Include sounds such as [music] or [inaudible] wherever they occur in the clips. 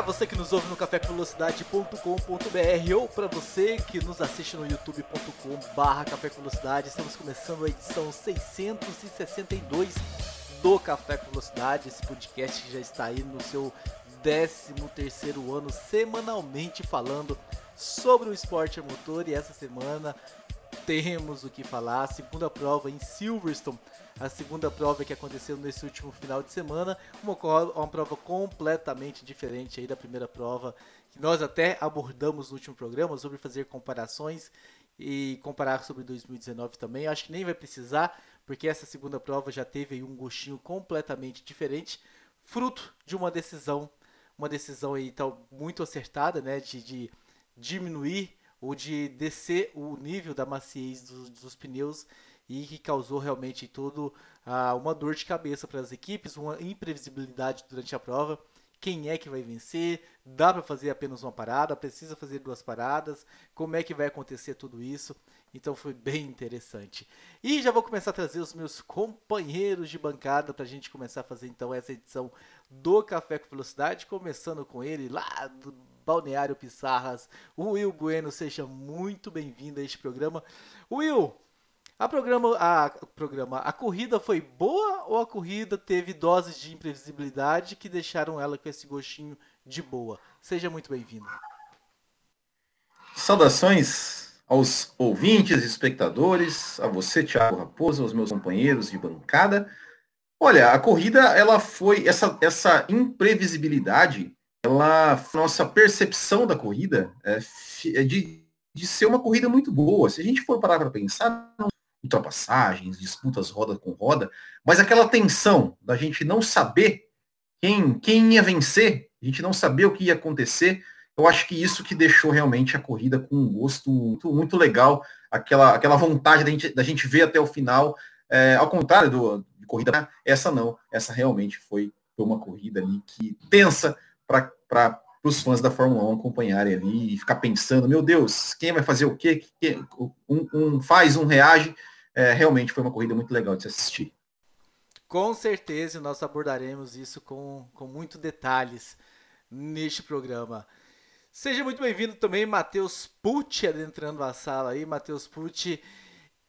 Para você que nos ouve no cafévelocidade.com.br ou para você que nos assiste no youtube.com/barra estamos começando a edição 662 do Café com Velocidade, esse podcast que já está aí no seu 13 terceiro ano, semanalmente falando sobre o esporte motor. E essa semana temos o que falar. A segunda prova em Silverstone, a segunda prova que aconteceu nesse último final de semana, uma, uma prova completamente diferente aí da primeira prova, que nós até abordamos no último programa sobre fazer comparações e comparar sobre 2019 também. Acho que nem vai precisar, porque essa segunda prova já teve um gostinho completamente diferente, fruto de uma decisão, uma decisão aí tal muito acertada, né, de, de diminuir ou de descer o nível da maciez dos, dos pneus e que causou realmente tudo ah, uma dor de cabeça para as equipes, uma imprevisibilidade durante a prova. Quem é que vai vencer? Dá para fazer apenas uma parada? Precisa fazer duas paradas? Como é que vai acontecer tudo isso? Então foi bem interessante. E já vou começar a trazer os meus companheiros de bancada para a gente começar a fazer então essa edição do Café com Velocidade, começando com ele lá do Balneário Pissarras, o Will Bueno. Seja muito bem-vindo a este programa. Will, a programa, a programa, a corrida foi boa ou a corrida teve doses de imprevisibilidade que deixaram ela com esse gostinho de boa? Seja muito bem-vindo. Saudações aos ouvintes, espectadores, a você, Thiago Raposo, aos meus companheiros de bancada. Olha, a corrida, ela foi essa essa imprevisibilidade ela, nossa percepção da corrida é, é de, de ser uma corrida muito boa. Se a gente for parar para pensar, ultrapassagens, disputas roda com roda, mas aquela tensão da gente não saber quem, quem ia vencer, a gente não saber o que ia acontecer, eu acho que isso que deixou realmente a corrida com um gosto muito, muito legal, aquela, aquela vontade da gente, da gente ver até o final, é, ao contrário do, de corrida, essa não, essa realmente foi, uma corrida ali que tensa, para os fãs da Fórmula 1 acompanharem ali e ficar pensando, meu Deus, quem vai fazer o quê? Um, um faz, um reage. É, realmente foi uma corrida muito legal de se assistir. Com certeza nós abordaremos isso com, com muito detalhes neste programa. Seja muito bem-vindo também, Matheus Pucci, adentrando a sala aí. Matheus Pucci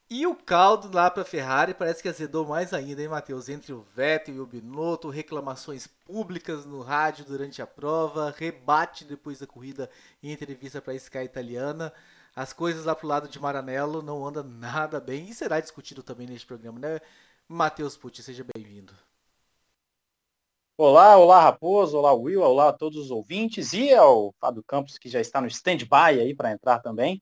e o caldo lá para a Ferrari parece que azedou mais ainda, hein, Matheus? Entre o Vettel e o Binotto, reclamações públicas no rádio durante a prova, rebate depois da corrida em entrevista para a Sky Italiana. As coisas lá pro lado de Maranello não andam nada bem e será discutido também neste programa, né? Matheus Pucci, seja bem-vindo. Olá, olá Raposo, olá Will, olá a todos os ouvintes e ao Fábio Campos que já está no stand-by aí para entrar também.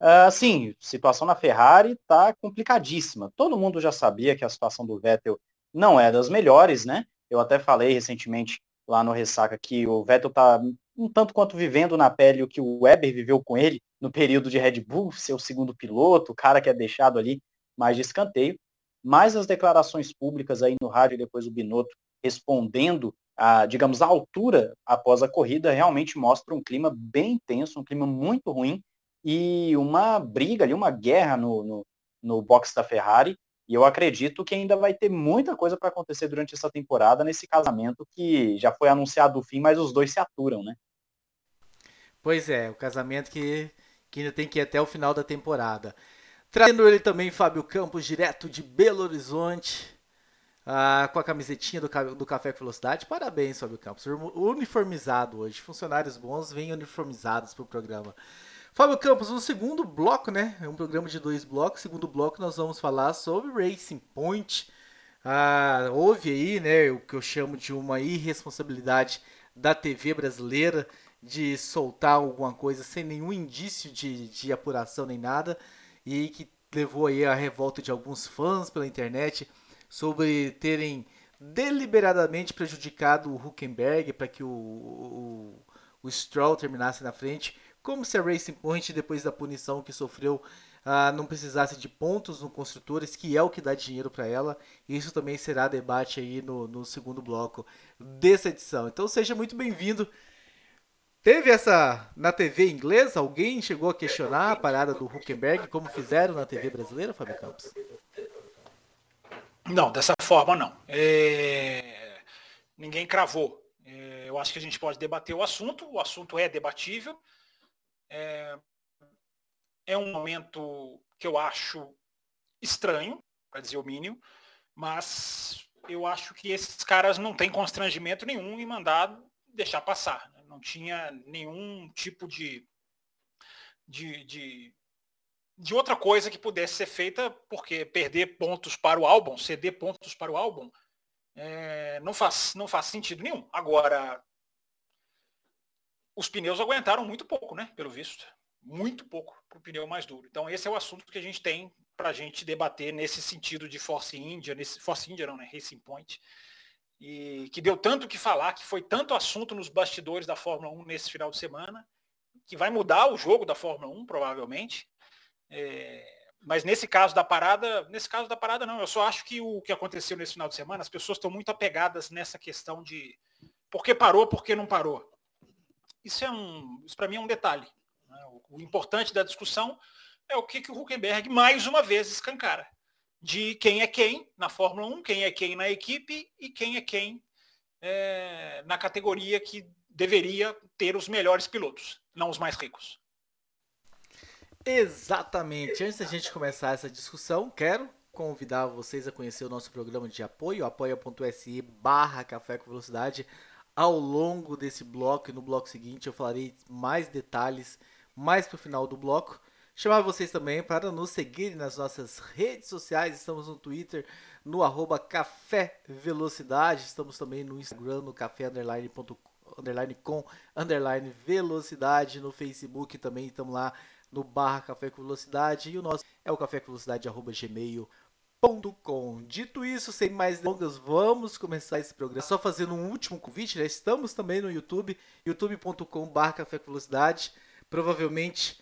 Uh, sim, situação na Ferrari está complicadíssima. Todo mundo já sabia que a situação do Vettel não é das melhores, né? Eu até falei recentemente lá no Ressaca que o Vettel está um tanto quanto vivendo na pele o que o Weber viveu com ele no período de Red Bull, seu segundo piloto, o cara que é deixado ali mais de escanteio. Mas as declarações públicas aí no rádio depois o Binotto respondendo a, digamos, a altura após a corrida realmente mostra um clima bem tenso, um clima muito ruim e uma briga ali, uma guerra no, no, no box da Ferrari. E eu acredito que ainda vai ter muita coisa para acontecer durante essa temporada nesse casamento que já foi anunciado o fim, mas os dois se aturam, né? Pois é, o casamento que, que ainda tem que ir até o final da temporada. Trazendo ele também, Fábio Campos, direto de Belo Horizonte, ah, com a camisetinha do, do Café com Velocidade. Parabéns, Fábio Campos. Uniformizado hoje. Funcionários bons vêm uniformizados para o programa. Fábio Campos, no segundo bloco, né? É um programa de dois blocos. Segundo bloco, nós vamos falar sobre Racing Point. Ah, houve aí, né, o que eu chamo de uma irresponsabilidade da TV brasileira de soltar alguma coisa sem nenhum indício de, de apuração nem nada e que levou aí a revolta de alguns fãs pela internet sobre terem deliberadamente prejudicado o Huckenberg para que o, o, o Stroll terminasse na frente como se a Racing Point, depois da punição que sofreu, ah, não precisasse de pontos no Construtores, que é o que dá dinheiro para ela. Isso também será debate aí no, no segundo bloco dessa edição. Então seja muito bem-vindo. Teve essa na TV inglesa? Alguém chegou a questionar a parada do Huckenberg, como fizeram na TV brasileira, Fábio Campos? Não, dessa forma não. É... Ninguém cravou. É... Eu acho que a gente pode debater o assunto, o assunto é debatível. É, é um momento que eu acho estranho, para dizer o mínimo, mas eu acho que esses caras não têm constrangimento nenhum em mandar deixar passar. Não tinha nenhum tipo de, de, de, de, outra coisa que pudesse ser feita, porque perder pontos para o álbum, ceder pontos para o álbum, é, não, faz, não faz sentido nenhum. Agora, os pneus aguentaram muito pouco, né? Pelo visto muito pouco para o pneu mais duro. Então esse é o assunto que a gente tem para a gente debater nesse sentido de Force India, nesse Force India não, né? Racing Point. E que deu tanto que falar, que foi tanto assunto nos bastidores da Fórmula 1 nesse final de semana, que vai mudar o jogo da Fórmula 1, provavelmente. É, mas nesse caso da parada, nesse caso da parada não, eu só acho que o que aconteceu nesse final de semana, as pessoas estão muito apegadas nessa questão de por que parou, por que não parou. Isso é um, isso para mim é um detalhe. O importante da discussão é o que, que o Huckenberg mais uma vez escancara. De quem é quem na Fórmula 1, quem é quem na equipe e quem é quem é, na categoria que deveria ter os melhores pilotos, não os mais ricos. Exatamente. Antes da gente começar essa discussão, quero convidar vocês a conhecer o nosso programa de apoio, apoia.se barra Café com Velocidade. Ao longo desse bloco e no bloco seguinte eu falarei mais detalhes mais para o final do bloco. Chamar vocês também para nos seguirem nas nossas redes sociais. Estamos no Twitter, no arroba Café Velocidade. Estamos também no Instagram, no café underline, com underline velocidade. No Facebook também estamos lá no barra Café com Velocidade. E o nosso é o café com velocidade arroba gmail.com. Dito isso, sem mais delongas, vamos começar esse programa. Só fazendo um último convite, né? Estamos também no YouTube, youtube.com barra Café com Velocidade. Provavelmente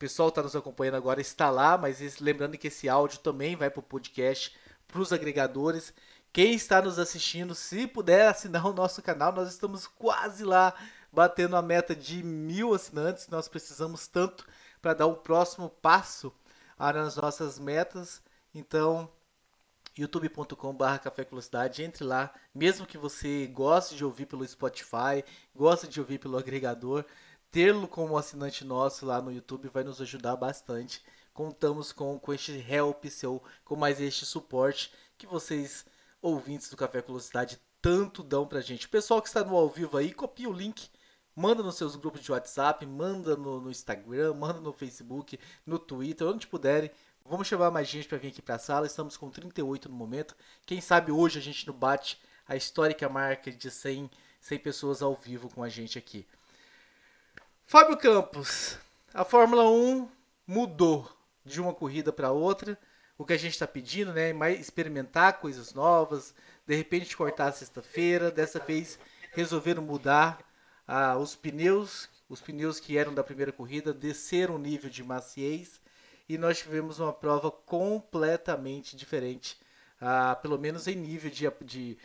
pessoal está nos acompanhando agora está lá, mas lembrando que esse áudio também vai para o podcast, para os agregadores. Quem está nos assistindo, se puder assinar o nosso canal, nós estamos quase lá, batendo a meta de mil assinantes. Nós precisamos tanto para dar o próximo passo nas nossas metas. Então, youtube.com.br Café Velocidade, entre lá, mesmo que você goste de ouvir pelo Spotify, goste de ouvir pelo agregador, tê-lo como assinante nosso lá no YouTube vai nos ajudar bastante. Contamos com, com este help seu, com mais este suporte que vocês, ouvintes do Café Velocidade, tanto dão pra gente. O pessoal que está no ao vivo aí, copia o link, manda nos seus grupos de WhatsApp, manda no, no Instagram, manda no Facebook, no Twitter, onde puderem. Vamos chamar mais gente para vir aqui para a sala. Estamos com 38 no momento. Quem sabe hoje a gente não bate a histórica marca de 100, 100 pessoas ao vivo com a gente aqui. Fábio Campos, a Fórmula 1 mudou de uma corrida para outra. O que a gente está pedindo, né? Mais experimentar coisas novas, de repente cortar a sexta-feira. Dessa vez resolveram mudar ah, os pneus, os pneus que eram da primeira corrida, desceram o nível de maciez e nós tivemos uma prova completamente diferente, ah, pelo menos em nível de, de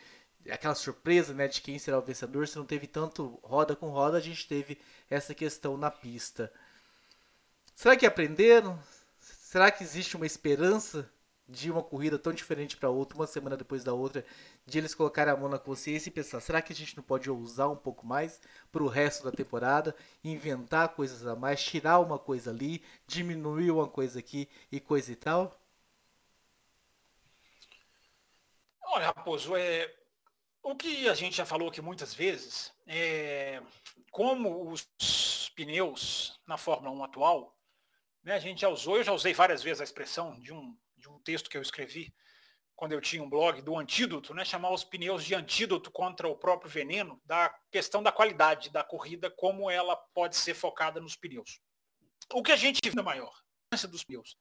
aquela surpresa né, de quem será o vencedor. Se não teve tanto roda com roda, a gente teve essa questão na pista. Será que aprenderam? Será que existe uma esperança de uma corrida tão diferente para outra, uma semana depois da outra, de eles colocarem a mão na consciência e pensar: será que a gente não pode ousar um pouco mais para o resto da temporada, inventar coisas a mais, tirar uma coisa ali, diminuir uma coisa aqui e coisa e tal? Olha, Raposo, é, o que a gente já falou aqui muitas vezes é como os pneus na Fórmula 1 atual, né, a gente já usou, eu já usei várias vezes a expressão de um, de um texto que eu escrevi quando eu tinha um blog do antídoto, né, chamar os pneus de antídoto contra o próprio veneno, da questão da qualidade da corrida, como ela pode ser focada nos pneus. O que a gente viu maior, a dos pneus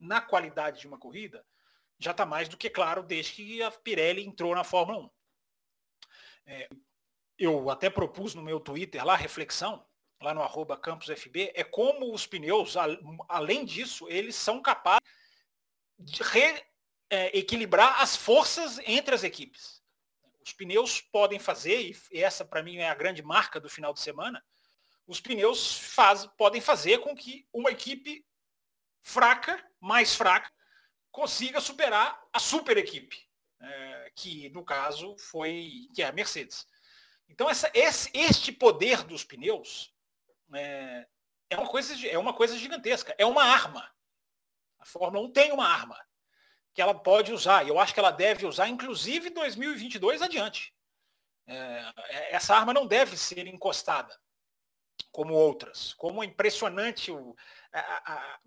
na qualidade de uma corrida, já está mais do que claro desde que a Pirelli entrou na Fórmula 1. É, eu até propus no meu Twitter lá reflexão lá no arroba campusfb, é como os pneus, além disso, eles são capazes de reequilibrar é, as forças entre as equipes. Os pneus podem fazer, e essa para mim é a grande marca do final de semana, os pneus faz, podem fazer com que uma equipe fraca, mais fraca, consiga superar a super equipe, é, que no caso foi que é a Mercedes. Então essa, esse, este poder dos pneus é, é, uma coisa, é uma coisa gigantesca, é uma arma. A Fórmula 1 tem uma arma que ela pode usar, e eu acho que ela deve usar, inclusive 2022 adiante. É, é, essa arma não deve ser encostada como outras. Como é impressionante o, a, a,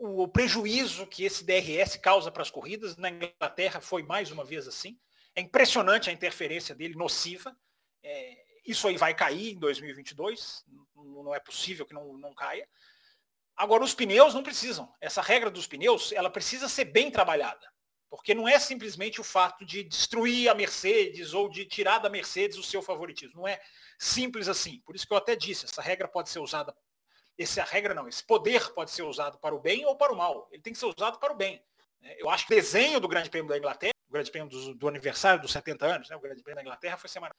o, o prejuízo que esse DRS causa para as corridas. Na Inglaterra foi mais uma vez assim. É impressionante a interferência dele, nociva. É, isso aí vai cair em 2022. Não é possível que não, não caia. Agora, os pneus não precisam. Essa regra dos pneus, ela precisa ser bem trabalhada. Porque não é simplesmente o fato de destruir a Mercedes ou de tirar da Mercedes o seu favoritismo. Não é simples assim. Por isso que eu até disse, essa regra pode ser usada, essa regra não, esse poder pode ser usado para o bem ou para o mal. Ele tem que ser usado para o bem. É, eu acho que o desenho do Grande Prêmio da Inglaterra, o Grande Prêmio do, do aniversário dos 70 anos, né, o Grande Prêmio da Inglaterra foi semana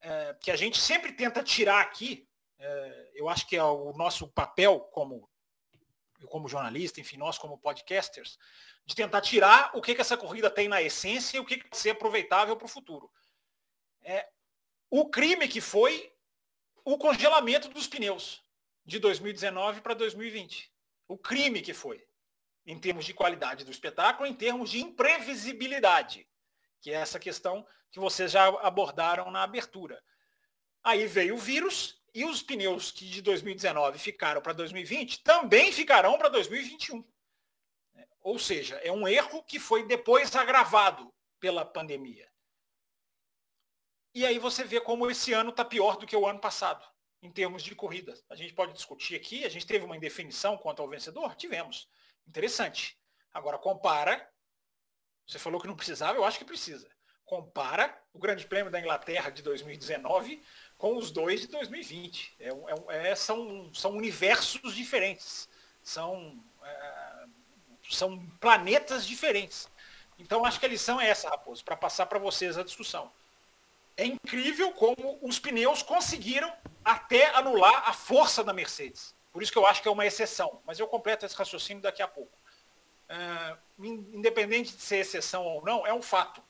é, que a gente sempre tenta tirar aqui é, eu acho que é o nosso papel como, como jornalista, enfim, nós como podcasters, de tentar tirar o que, que essa corrida tem na essência e o que, que pode ser aproveitável para o futuro. É, o crime que foi o congelamento dos pneus de 2019 para 2020. O crime que foi, em termos de qualidade do espetáculo, em termos de imprevisibilidade, que é essa questão que vocês já abordaram na abertura. Aí veio o vírus e os pneus que de 2019 ficaram para 2020 também ficarão para 2021. Ou seja, é um erro que foi depois agravado pela pandemia. E aí você vê como esse ano está pior do que o ano passado, em termos de corridas. A gente pode discutir aqui, a gente teve uma indefinição quanto ao vencedor? Tivemos. Interessante. Agora compara. Você falou que não precisava, eu acho que precisa. Compara o Grande Prêmio da Inglaterra de 2019 com os dois de 2020. É, é, é, são, são universos diferentes, são, é, são planetas diferentes. Então acho que a lição é essa, Raposo, para passar para vocês a discussão. É incrível como os pneus conseguiram até anular a força da Mercedes. Por isso que eu acho que é uma exceção. Mas eu completo esse raciocínio daqui a pouco. É, independente de ser exceção ou não, é um fato.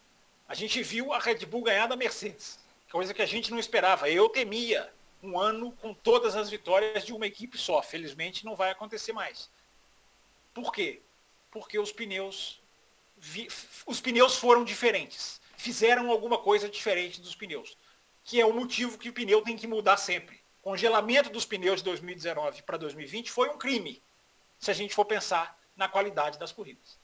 A gente viu a Red Bull ganhar da Mercedes coisa que a gente não esperava. Eu temia um ano com todas as vitórias de uma equipe só. Felizmente não vai acontecer mais. Por quê? Porque os pneus vi, os pneus foram diferentes. Fizeram alguma coisa diferente dos pneus, que é o motivo que o pneu tem que mudar sempre. Congelamento dos pneus de 2019 para 2020 foi um crime, se a gente for pensar na qualidade das corridas.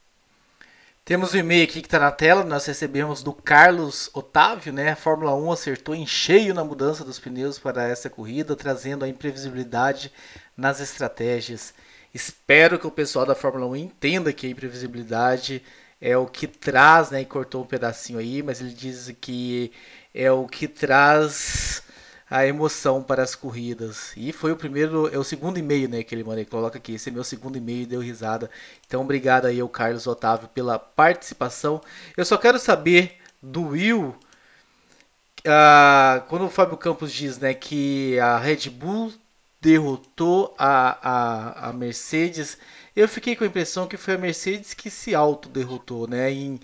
Temos um e-mail aqui que está na tela, nós recebemos do Carlos Otávio, né? A Fórmula 1 acertou em cheio na mudança dos pneus para essa corrida, trazendo a imprevisibilidade nas estratégias. Espero que o pessoal da Fórmula 1 entenda que a imprevisibilidade é o que traz, né? E cortou um pedacinho aí, mas ele diz que é o que traz a emoção para as corridas. E foi o primeiro, é o segundo e-mail, né, que ele manda, coloca aqui, esse é meu segundo e-mail e deu risada. Então, obrigado aí ao Carlos Otávio pela participação. Eu só quero saber do Will, uh, quando o Fábio Campos diz, né, que a Red Bull derrotou a, a, a Mercedes, eu fiquei com a impressão que foi a Mercedes que se auto-derrotou, né, em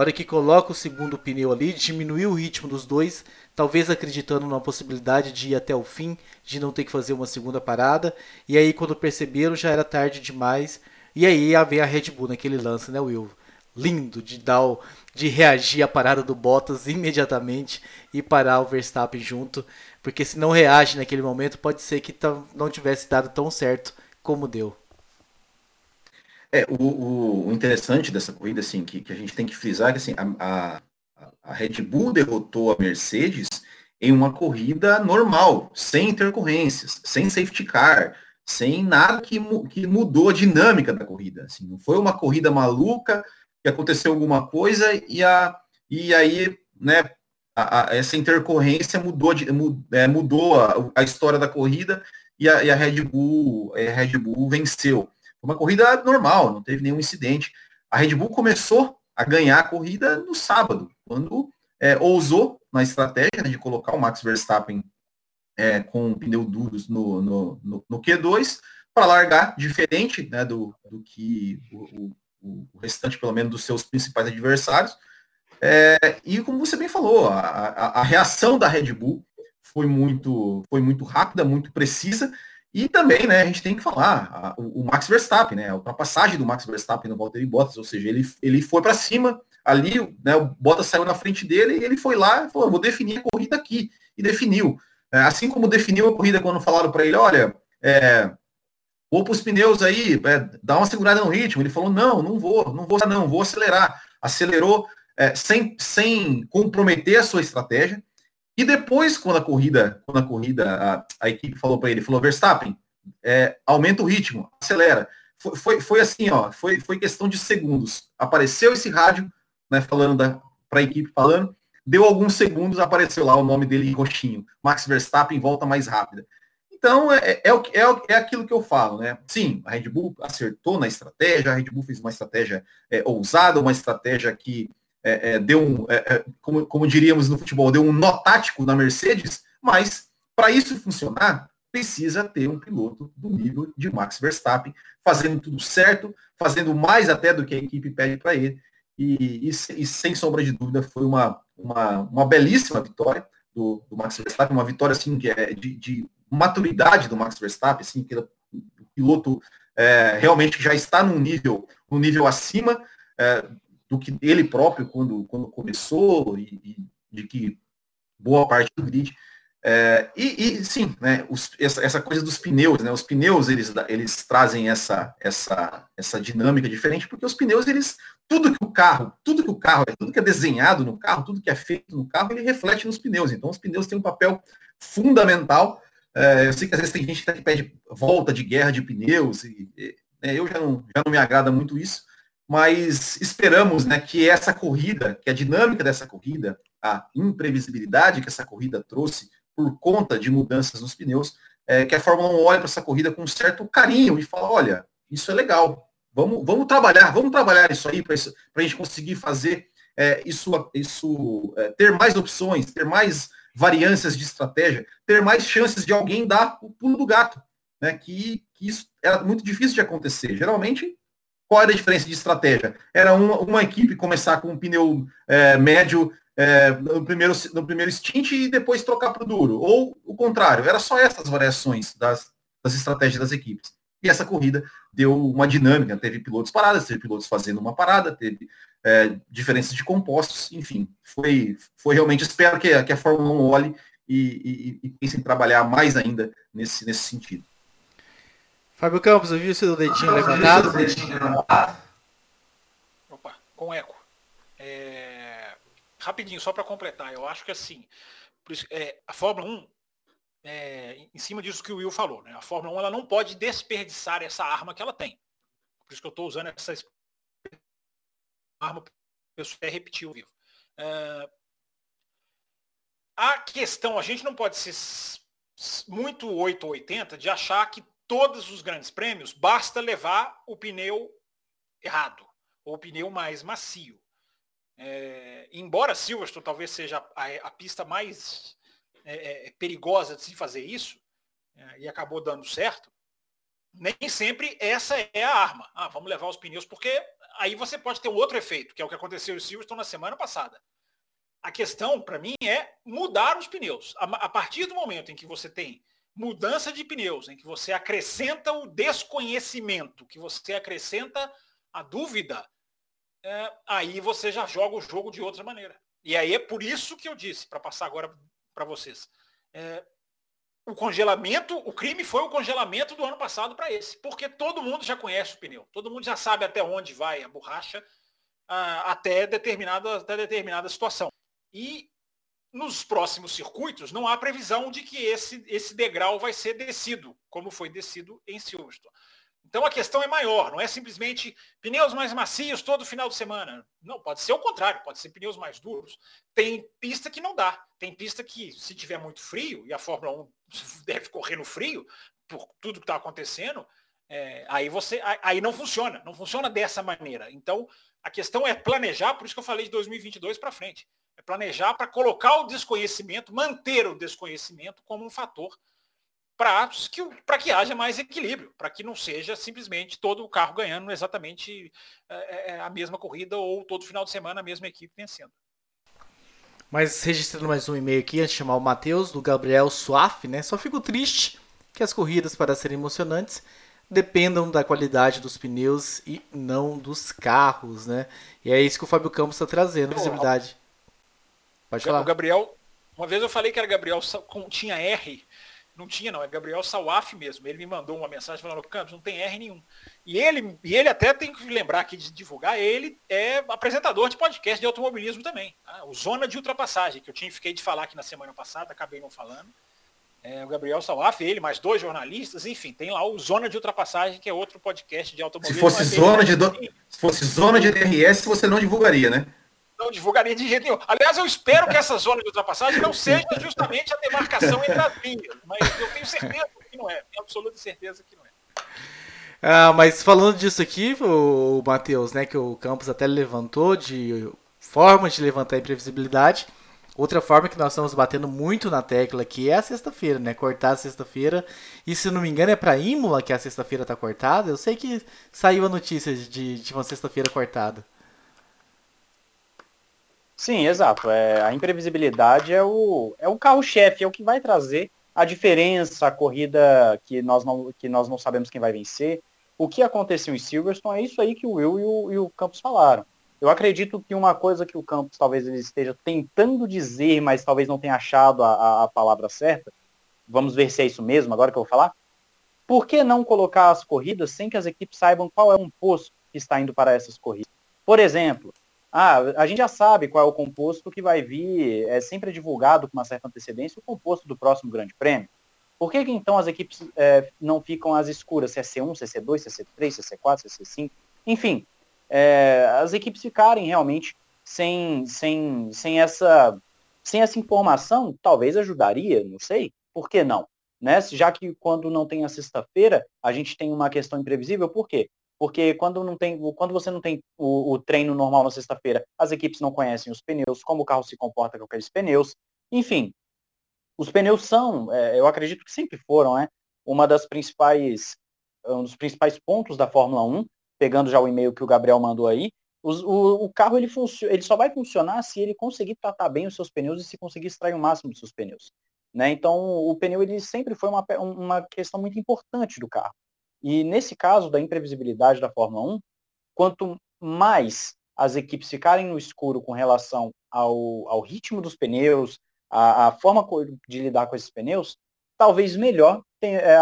hora que coloca o segundo pneu ali, diminuiu o ritmo dos dois, talvez acreditando na possibilidade de ir até o fim, de não ter que fazer uma segunda parada. E aí, quando perceberam, já era tarde demais. E aí vem a Red Bull naquele lance, né, Will? Lindo de dar o, de reagir à parada do Bottas imediatamente e parar o Verstappen junto, porque se não reage naquele momento, pode ser que não tivesse dado tão certo como deu. É, o, o interessante dessa corrida, assim, que, que a gente tem que frisar, é que assim, a, a a Red Bull derrotou a Mercedes em uma corrida normal, sem intercorrências, sem safety car, sem nada que, que mudou a dinâmica da corrida. Assim, não foi uma corrida maluca que aconteceu alguma coisa e, a, e aí, né, a, a, essa intercorrência mudou, é, mudou a, a, história da corrida e a, e a Red Bull a Red Bull venceu. Uma corrida normal, não teve nenhum incidente. A Red Bull começou a ganhar a corrida no sábado, quando é, ousou na estratégia né, de colocar o Max Verstappen é, com pneu duros no, no, no, no Q2 para largar diferente né, do, do que o, o, o, restante, pelo menos, dos seus principais adversários. É, e como você bem falou, a, a, a, reação da Red Bull foi muito, foi muito rápida, muito precisa. E também, né, a gente tem que falar, a, o, Max Verstappen, né, a ultrapassagem do Max Verstappen no Valtteri Bottas, ou seja, ele, ele foi para cima, ali, né, o Bottas saiu na frente dele e ele foi lá e falou, vou definir a corrida aqui. E definiu. É, assim como definiu a corrida quando falaram para ele, olha, é, vou para os pneus aí, é, dá uma segurada no ritmo. Ele falou, não, não vou, não vou, não, vou acelerar. Acelerou é, sem, sem comprometer a sua estratégia. E depois, quando a corrida, quando a corrida, a, a equipe falou para ele, falou, Verstappen, é, aumenta o ritmo, acelera. Foi, foi, foi, assim, ó, foi, foi questão de segundos. Apareceu esse rádio, né, falando para a equipe falando, Deu alguns segundos, apareceu lá o nome dele em roxinho. Max Verstappen volta mais rápida. Então, é, é, é, é, aquilo que eu falo, né? Sim, a Red Bull acertou na estratégia, a Red Bull fez uma estratégia é, ousada, uma estratégia que é, é, deu um, é, é, como, como diríamos no futebol, deu um nó tático na Mercedes, mas para isso funcionar, precisa ter um piloto do nível de Max Verstappen, fazendo tudo certo, fazendo mais até do que a equipe pede para ele. E, e, e, sem sombra de dúvida foi uma, uma, uma belíssima vitória do, do, Max Verstappen, uma vitória assim que é de, de maturidade do Max Verstappen, assim, que o piloto é, realmente já está num nível, num nível acima é, do que ele próprio quando, quando começou e, e de que boa parte do grid é, e, e, sim, né, os, essa, essa, coisa dos pneus, né, os pneus eles, eles trazem essa, essa, essa dinâmica diferente, porque os pneus, eles, tudo que o carro, tudo que o carro, tudo que é desenhado no carro, tudo que é feito no carro, ele reflete nos pneus. Então os pneus têm um papel fundamental. É, eu sei que às vezes tem gente que pede volta de guerra de pneus, e, e né, eu já não, já não me agrada muito isso, mas esperamos né, que essa corrida, que a dinâmica dessa corrida, a imprevisibilidade que essa corrida trouxe por conta de mudanças nos pneus, é, que a Fórmula 1 olha para essa corrida com um certo carinho e fala, olha, isso é legal, vamos, vamos trabalhar, vamos trabalhar isso aí para a gente conseguir fazer é, isso, isso é, ter mais opções, ter mais variâncias de estratégia, ter mais chances de alguém dar o pulo do gato, né? Que, que isso era muito difícil de acontecer. Geralmente, qual era a diferença de estratégia? Era uma, uma equipe começar com um pneu é, médio é, no, primeiro, no primeiro stint e depois trocar para o duro. Ou o contrário, era só essas variações das, das estratégias das equipes. E essa corrida deu uma dinâmica, teve pilotos paradas, teve pilotos fazendo uma parada, teve é, diferenças de compostos, enfim, foi, foi realmente, espero que, que a Fórmula 1 olhe e, e, e pense em trabalhar mais ainda nesse, nesse sentido. Fábio Campos, eu vi o seu dedinho levantado. Opa, com eco. É rapidinho, só para completar, eu acho que assim, isso, é, a Fórmula 1, é, em cima disso que o Will falou, né? A Fórmula 1 ela não pode desperdiçar essa arma que ela tem. Por isso que eu estou usando essa arma, eu até repetir o vivo. É, a questão, a gente não pode ser muito 8 ou 80 de achar que todos os grandes prêmios basta levar o pneu errado, ou o pneu mais macio. É, embora Silverstone talvez seja a, a pista mais é, é, perigosa de se fazer isso, é, e acabou dando certo, nem sempre essa é a arma. Ah, vamos levar os pneus, porque aí você pode ter um outro efeito, que é o que aconteceu em Silverstone na semana passada. A questão, para mim, é mudar os pneus. A, a partir do momento em que você tem mudança de pneus, em que você acrescenta o desconhecimento, que você acrescenta a dúvida, é, aí você já joga o jogo de outra maneira. E aí é por isso que eu disse, para passar agora para vocês. É, o congelamento, o crime foi o congelamento do ano passado para esse, porque todo mundo já conhece o pneu, todo mundo já sabe até onde vai a borracha ah, até, determinada, até determinada situação. E nos próximos circuitos não há previsão de que esse, esse degrau vai ser descido, como foi descido em Silverstone. Então a questão é maior, não é simplesmente pneus mais macios todo final de semana. Não, pode ser o contrário, pode ser pneus mais duros. Tem pista que não dá. Tem pista que, se tiver muito frio, e a Fórmula 1 [laughs] deve correr no frio, por tudo que está acontecendo, é, aí você aí não funciona, não funciona dessa maneira. Então a questão é planejar, por isso que eu falei de 2022 para frente. É planejar para colocar o desconhecimento, manter o desconhecimento como um fator para que, que haja mais equilíbrio, para que não seja simplesmente todo o carro ganhando exatamente é, é, a mesma corrida ou todo final de semana a mesma equipe vencendo. Mas registrando mais um e-mail aqui, antes de chamar o Matheus, do Gabriel Suaf, né? Só fico triste que as corridas, para serem emocionantes, dependam da qualidade dos pneus e não dos carros, né? E é isso que o Fábio Campos está trazendo, visibilidade. Pode falar. O Gabriel, uma vez eu falei que era Gabriel, tinha R não tinha, não, é Gabriel Salaf mesmo. Ele me mandou uma mensagem falando, Campos, não tem R nenhum. E ele, e ele até tem que lembrar aqui de divulgar, ele é apresentador de podcast de automobilismo também. Tá? O Zona de Ultrapassagem, que eu tinha fiquei de falar aqui na semana passada, acabei não falando. É, o Gabriel Salaf, ele, mais dois jornalistas, enfim, tem lá o Zona de Ultrapassagem, que é outro podcast de automobilismo. Se fosse, zona de, do... Se fosse zona de DRS, você não divulgaria, né? não divulgaria de jeito nenhum. Aliás, eu espero que essa zona de ultrapassagem não seja justamente a demarcação entre as linhas, mas eu tenho certeza que não é, tenho absoluta certeza que não é. Ah, mas falando disso aqui, o Matheus, né, que o Campos até levantou de formas de levantar a imprevisibilidade. Outra forma que nós estamos batendo muito na tecla aqui é a sexta-feira, né? Cortar a sexta-feira. E se não me engano é para Imola que a sexta-feira está cortada. Eu sei que saiu a notícia de, de uma sexta-feira cortada. Sim, exato. É, a imprevisibilidade é o, é o carro-chefe, é o que vai trazer a diferença, a corrida que nós, não, que nós não sabemos quem vai vencer. O que aconteceu em Silverstone é isso aí que o Will e o, e o Campos falaram. Eu acredito que uma coisa que o Campos talvez ele esteja tentando dizer, mas talvez não tenha achado a, a palavra certa, vamos ver se é isso mesmo agora que eu vou falar. Por que não colocar as corridas sem que as equipes saibam qual é um posto que está indo para essas corridas? Por exemplo, ah, a gente já sabe qual é o composto que vai vir, é sempre divulgado com uma certa antecedência o composto do próximo Grande Prêmio. Por que, que então as equipes é, não ficam às escuras, se é C1, se é C2, se é C3, se é C4, se é C5? Enfim, é, as equipes ficarem realmente sem, sem, sem, essa, sem essa informação, talvez ajudaria, não sei, por que não? Né? Já que quando não tem a sexta-feira, a gente tem uma questão imprevisível, por quê? porque quando, não tem, quando você não tem o, o treino normal na sexta-feira, as equipes não conhecem os pneus, como o carro se comporta com aqueles pneus. Enfim, os pneus são, é, eu acredito que sempre foram, né, uma das principais, um dos principais pontos da Fórmula 1, pegando já o e-mail que o Gabriel mandou aí, o, o, carro ele, ele só vai funcionar se ele conseguir tratar bem os seus pneus e se conseguir extrair o máximo dos seus pneus. Né? Então, o pneu ele sempre foi uma, uma questão muito importante do carro. E nesse caso da imprevisibilidade da Fórmula 1, quanto mais as equipes ficarem no escuro com relação ao, ao ritmo dos pneus, a, a, forma de lidar com esses pneus, talvez melhor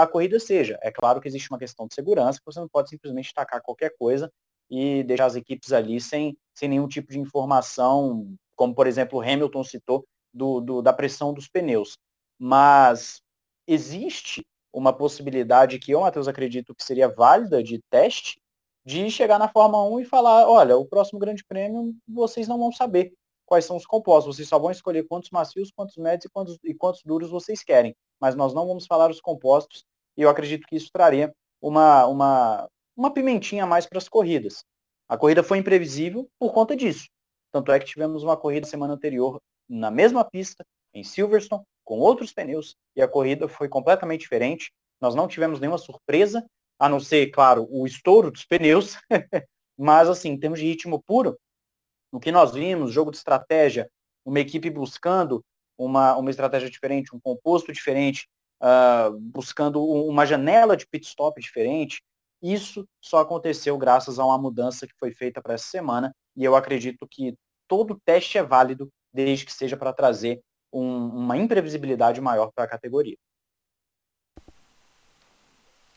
a corrida seja. É claro que existe uma questão de segurança, que você não pode simplesmente tacar qualquer coisa e deixar as equipes ali sem, sem nenhum tipo de informação, como por exemplo o Hamilton citou, do, do, da pressão dos pneus. Mas existe uma possibilidade que eu, Matheus, acredito que seria válida de teste, de chegar na Fórmula 1 e falar, olha, o próximo grande prêmio vocês não vão saber quais são os compostos, vocês só vão escolher quantos macios, quantos médios e quantos, e quantos duros vocês querem, mas nós não vamos falar os compostos, e eu acredito que isso traria uma, uma, uma pimentinha a mais para as corridas. A corrida foi imprevisível por conta disso. Tanto é que tivemos uma corrida semana anterior na mesma pista, em Silverstone, com outros pneus, e a corrida foi completamente diferente. Nós não tivemos nenhuma surpresa, a não ser, claro, o estouro dos pneus, [laughs] mas assim, em termos de ritmo puro, o que nós vimos, jogo de estratégia, uma equipe buscando uma, uma estratégia diferente, um composto diferente, uh, buscando uma janela de pit stop diferente, isso só aconteceu graças a uma mudança que foi feita para essa semana, e eu acredito que todo teste é válido, desde que seja para trazer um, uma imprevisibilidade maior para a categoria.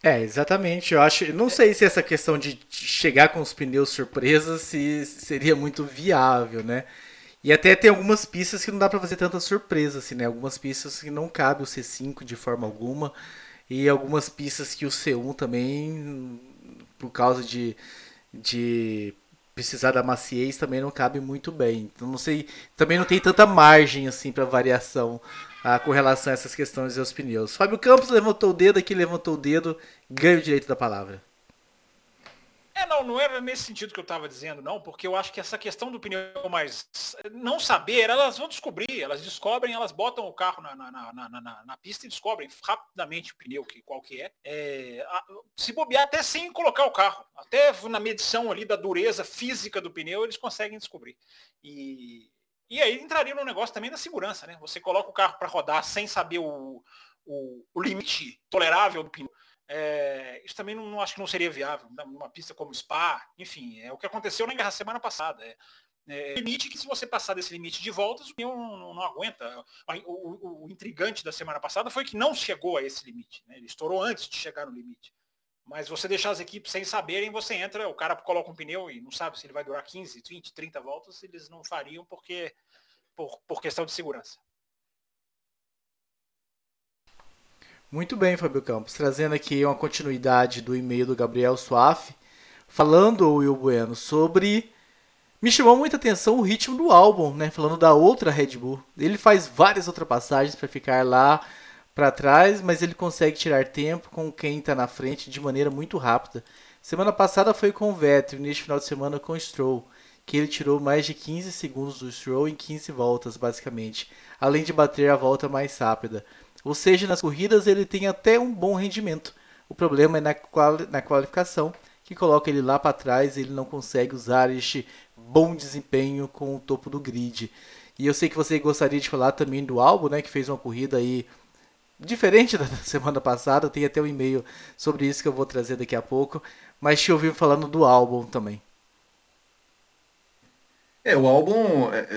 É, exatamente. Eu acho, não sei se essa questão de chegar com os pneus surpresas se seria muito viável, né? E até tem algumas pistas que não dá para fazer tanta surpresa, assim, né? Algumas pistas que não cabe o C5 de forma alguma e algumas pistas que o C1 também por causa de, de precisar da maciez também não cabe muito bem. Então não sei, também não tem tanta margem assim para variação ah, com relação a essas questões dos pneus. Fábio Campos levantou o dedo aqui, levantou o dedo, ganha o direito da palavra. É, não, não era nesse sentido que eu estava dizendo, não, porque eu acho que essa questão do pneu mais não saber, elas vão descobrir, elas descobrem, elas botam o carro na, na, na, na, na pista e descobrem rapidamente o pneu, que, qual que é. é a, se bobear até sem colocar o carro, até na medição ali da dureza física do pneu, eles conseguem descobrir. E, e aí entraria no negócio também da segurança, né? Você coloca o carro para rodar sem saber o, o, o limite tolerável do pneu é, isso também não, não, acho que não seria viável numa pista como Spa, enfim, é o que aconteceu na semana passada. É, é, limite que se você passar desse limite de voltas, o pneu não, não, não aguenta. O, o, o, intrigante da semana passada foi que não chegou a esse limite. Né? Ele estourou antes de chegar no limite. Mas você deixar as equipes sem saberem, você entra, o cara coloca um pneu e não sabe se ele vai durar 15, 20, 30 voltas, eles não fariam porque por, por questão de segurança. Muito bem, Fábio Campos. Trazendo aqui uma continuidade do e-mail do Gabriel Suaf, falando Will Bueno sobre. Me chamou muita atenção o ritmo do álbum, né? Falando da outra Red Bull. Ele faz várias ultrapassagens para ficar lá para trás, mas ele consegue tirar tempo com quem está na frente de maneira muito rápida. Semana passada foi com o Vettel, neste final de semana com o Stroll, que ele tirou mais de 15 segundos do Stroll em 15 voltas, basicamente, além de bater a volta mais rápida. Ou seja, nas corridas ele tem até um bom rendimento. O problema é na, quali na qualificação, que coloca ele lá para trás e ele não consegue usar este bom desempenho com o topo do grid. E eu sei que você gostaria de falar também do Albo, né, que fez uma corrida aí diferente [laughs] da semana passada. Tem até um e-mail sobre isso que eu vou trazer daqui a pouco. Mas te ouvi falando do álbum também. É, o álbum, é,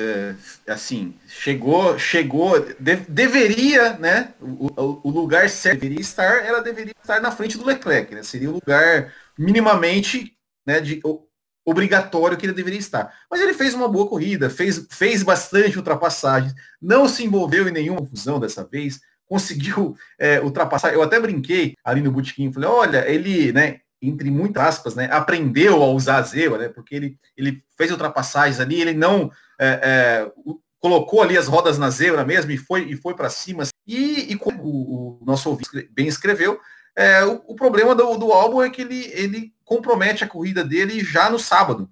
é, assim, chegou, chegou, de, deveria, né, o, o, lugar certo deveria estar, ela deveria estar na frente do Leclerc, né, seria o lugar minimamente, né, de, obrigatório que ele deveria estar. Mas ele fez uma boa corrida, fez, fez bastante ultrapassagens, não se envolveu em nenhuma confusão dessa vez, conseguiu é, ultrapassar, eu até brinquei ali no botequim, falei, olha, ele, né, entre muitas aspas, né, aprendeu a usar a zebra, né, porque ele, ele fez ultrapassagens ali, ele não é, é, colocou ali as rodas na zebra mesmo e foi, e foi para cima. E, e, como o, nosso ouvinte bem escreveu, é, o, o, problema do, do álbum é que ele, ele compromete a corrida dele já no sábado,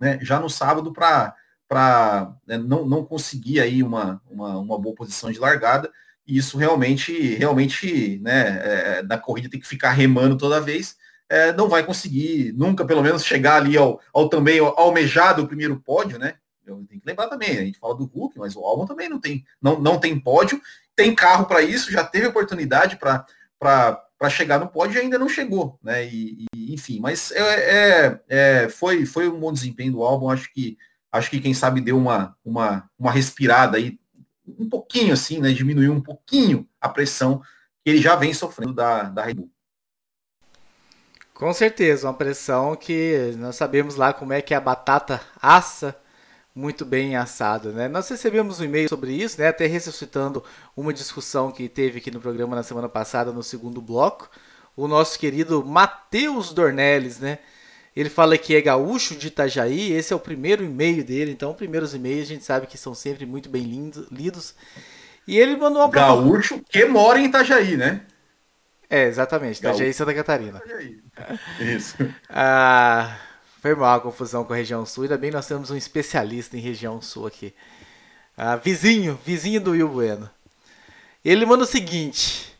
né, já no sábado para para né, não, não conseguir aí uma, uma, uma boa posição de largada, e isso realmente, realmente, né, é, na corrida tem que ficar remando toda vez, é, não vai conseguir nunca, pelo menos, chegar ali ao, ao também almejado primeiro pódio, né? Eu tenho que lembrar também, a gente fala do Hulk, mas o Albon também não tem, não, não tem pódio, tem carro para isso, já teve oportunidade para chegar no pódio ainda não chegou, né? E, e enfim, mas é, é, é, foi, foi um bom desempenho do álbum, acho que acho que quem sabe deu uma, uma, uma respirada aí, um pouquinho assim, né? Diminuiu um pouquinho a pressão que ele já vem sofrendo da, da Red Bull. Com certeza, uma pressão que nós sabemos lá como é que a batata assa muito bem assado, né? Nós recebemos um e-mail sobre isso, né? Até ressuscitando uma discussão que teve aqui no programa na semana passada, no segundo bloco. O nosso querido Matheus Dornelles, né? Ele fala que é gaúcho de Itajaí, esse é o primeiro e-mail dele, então primeiros e-mails a gente sabe que são sempre muito bem lidos. E ele mandou uma Gaúcho que mora em Itajaí, né? É, exatamente. Itajaí e Santa Catarina. Isso. ah, foi mal a confusão com a região sul. Ainda bem nós temos um especialista em região sul aqui. Ah, vizinho, vizinho do Will Bueno. Ele manda o seguinte.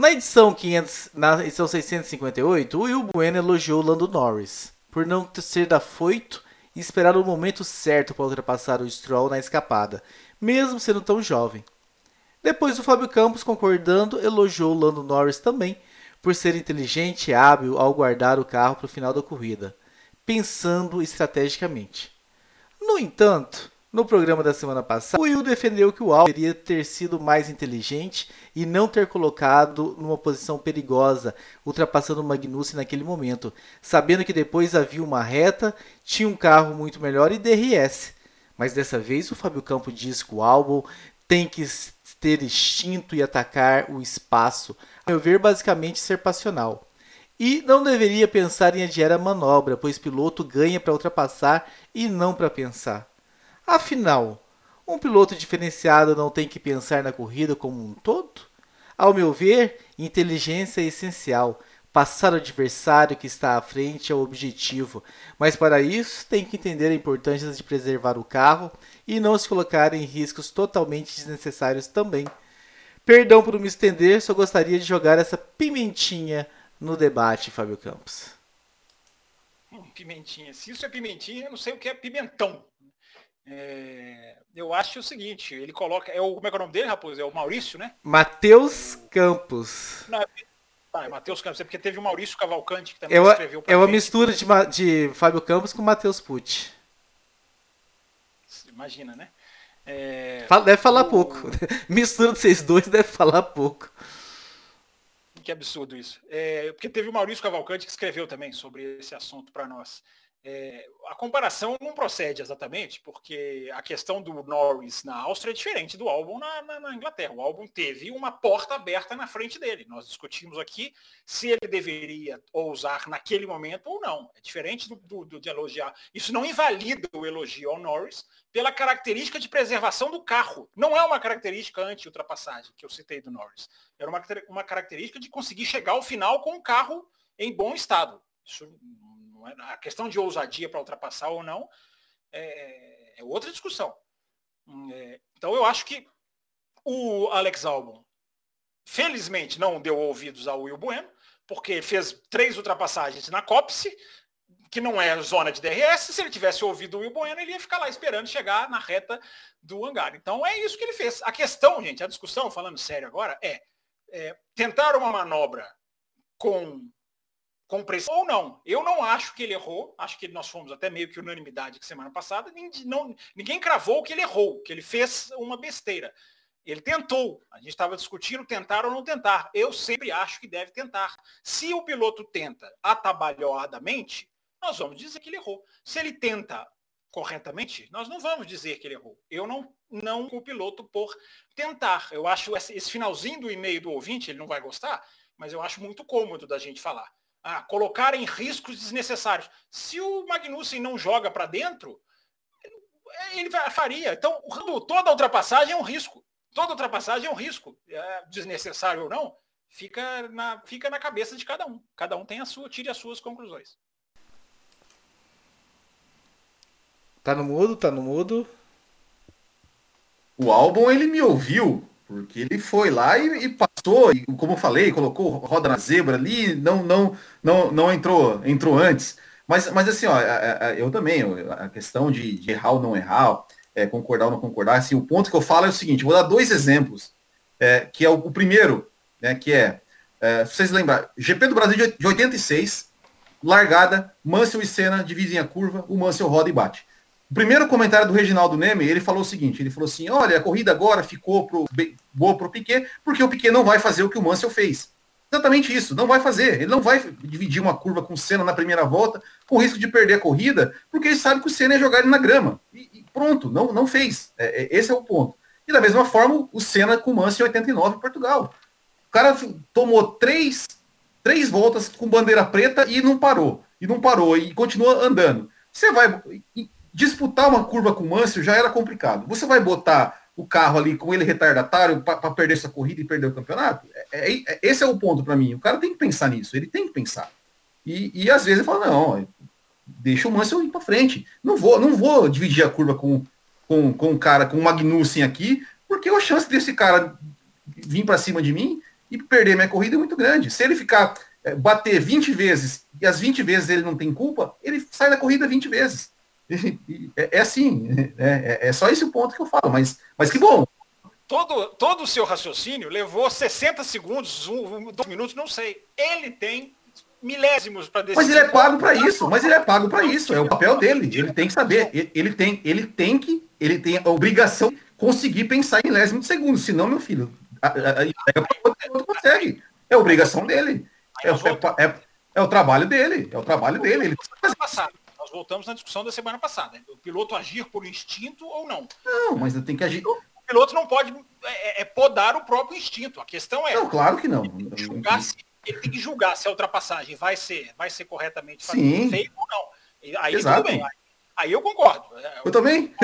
Na edição, 500, na edição 658, o Will Bueno elogiou Lando Norris por não ser da foito e esperar o momento certo para ultrapassar o Stroll na escapada, mesmo sendo tão jovem. Depois o Fábio Campos, concordando, elogiou Lando Norris também por ser inteligente e hábil ao guardar o carro para o final da corrida, pensando estrategicamente. No entanto, no programa da semana passada, o Will defendeu que o Albon deveria ter sido mais inteligente e não ter colocado numa posição perigosa, ultrapassando o Magnussen naquele momento, sabendo que depois havia uma reta, tinha um carro muito melhor e DRS. Mas dessa vez o Fábio Campos diz que o Albon tem que ter instinto e atacar o espaço. A meu ver, basicamente ser passional. E não deveria pensar em adiar a manobra, pois piloto ganha para ultrapassar e não para pensar. Afinal, um piloto diferenciado não tem que pensar na corrida como um todo? Ao meu ver, inteligência é essencial. Passar o adversário que está à frente é o objetivo, mas para isso tem que entender a importância de preservar o carro e não se colocar em riscos totalmente desnecessários também. Perdão por me estender, só gostaria de jogar essa pimentinha no debate, Fábio Campos. Pimentinha. Se isso é pimentinha, eu não sei o que é pimentão. É, eu acho o seguinte, ele coloca. É o, como é, é o nome dele, Raposo? É o Maurício, né? Matheus Campos. Não, é Matheus Campos, é porque teve o Maurício Cavalcante que também é uma, escreveu É uma gente. mistura de, de Fábio Campos com Matheus Pucci. Imagina, né? É, deve falar o... pouco. [laughs] Mistura de vocês dois deve falar pouco. Que absurdo isso. É, porque teve o Maurício Cavalcante que escreveu também sobre esse assunto para nós. É, a comparação não procede exatamente, porque a questão do Norris na Áustria é diferente do Albon na, na, na, Inglaterra. O Albon teve uma porta aberta na frente dele. Nós discutimos aqui se ele deveria ousar naquele momento ou não. É diferente do, do, do, de elogiar. Isso não invalida o elogio ao Norris pela característica de preservação do carro. Não é uma característica anti-ultrapassagem que eu citei do Norris. Era uma, uma característica de conseguir chegar ao final com o carro em bom estado. Isso é? A questão de ousadia para ultrapassar ou não é, é outra discussão. Hum, é, então eu acho que o Alex Albon, felizmente, não deu ouvidos ao Will Bueno, porque fez três ultrapassagens na Copse, que não é zona de DRS. Se ele tivesse ouvido o Will Bueno, ele ia ficar lá esperando chegar na reta do hangar. Então é isso que ele fez. A questão, gente, a discussão, falando sério agora, é, é tentar uma manobra com com pressão ou não. Eu não acho que ele errou, acho que nós fomos até meio que unanimidade que semana passada, não, ninguém cravou que ele errou, que ele fez uma besteira. Ele tentou, a gente estava discutindo tentar ou não tentar. Eu sempre acho que deve tentar. Se o piloto tenta atabalhoadamente, nós vamos dizer que ele errou. Se ele tenta corretamente, nós não vamos dizer que ele errou. Eu não não o piloto por tentar. Eu acho esse finalzinho do e-mail do ouvinte, ele não vai gostar, mas eu acho muito cômodo da gente falar a colocar em riscos desnecessários. Se o Magnussen não joga para dentro, ele faria. Então, toda ultrapassagem é um risco. Toda ultrapassagem é um risco, é desnecessário ou não, fica na, fica na cabeça de cada um. Cada um tem a sua, tire as suas conclusões. Tá no mudo, tá no mudo. O álbum ele me ouviu porque ele foi lá e, e, passou, e como eu falei, colocou roda na zebra ali, não não não, não entrou entrou antes. Mas, mas assim, ó, eu também, a questão de, de errar ou não errar, é, concordar ou não concordar, assim, o ponto que eu falo é o seguinte, vou dar dois exemplos, é, que é o, o, primeiro, né, que é, é, se vocês lembram, GP do Brasil de 86, largada, Mansell e Senna dividem a curva, o Mansell roda e bate. O primeiro comentário do Reginaldo Neme, ele falou o seguinte, ele falou assim, olha, a corrida agora ficou pro, boa para o Piquet, porque o Piquet não vai fazer o que o Mansell fez. Exatamente isso, não vai fazer. Ele não vai dividir uma curva com o Senna na primeira volta, com risco de perder a corrida, porque ele sabe que o Senna ia jogar ele na grama. E, e pronto, não, não fez. É, é, esse é o ponto. E da mesma forma, o Senna com o Mansell em 89 em Portugal. O cara tomou três, três voltas com bandeira preta e não parou. E não parou, e continua andando. Você vai disputar uma curva com o Mansell já era complicado. Você vai botar o carro ali com ele retardatário para perder essa corrida e perder o campeonato? É, é, é esse é o ponto para mim. O cara tem que pensar nisso, ele tem que pensar. E, e às vezes ele fala, não, deixa o Mansell ir para frente. Não vou, não vou dividir a curva com, com, com um cara, com o Magnussen aqui, porque a chance desse cara vir para cima de mim e perder minha corrida é muito grande. Se ele ficar é, bater 20 vezes e as 20 vezes ele não tem culpa, ele sai da corrida 20 vezes. [laughs] É, é assim, é, é, é, só esse o ponto que eu falo, mas, mas que bom. Todo, todo o seu raciocínio levou 60 segundos, um, dois minutos, não sei. Ele tem milésimos para decidir. Mas ele é pago para isso, mas ele é pago para isso, é o papel dele. Ele tem que saber, ele, ele, tem, ele tem que, ele tem a obrigação de conseguir pensar em milésimo de segundo, senão, meu filho, outro consegue. É obrigação dele. É, é, é, é, o trabalho dele, é o trabalho dele. Ele nós voltamos na discussão da semana passada. O piloto agir por instinto ou não? Não, mas tem que agir. O piloto não pode é, é, é podar o próprio instinto. A questão é. Não, claro que não. Julgar se ele tem que julgar se a ultrapassagem vai ser, vai ser corretamente feita ou não. Aí Exato. tudo bem. Aí, aí eu concordo. Eu, eu também.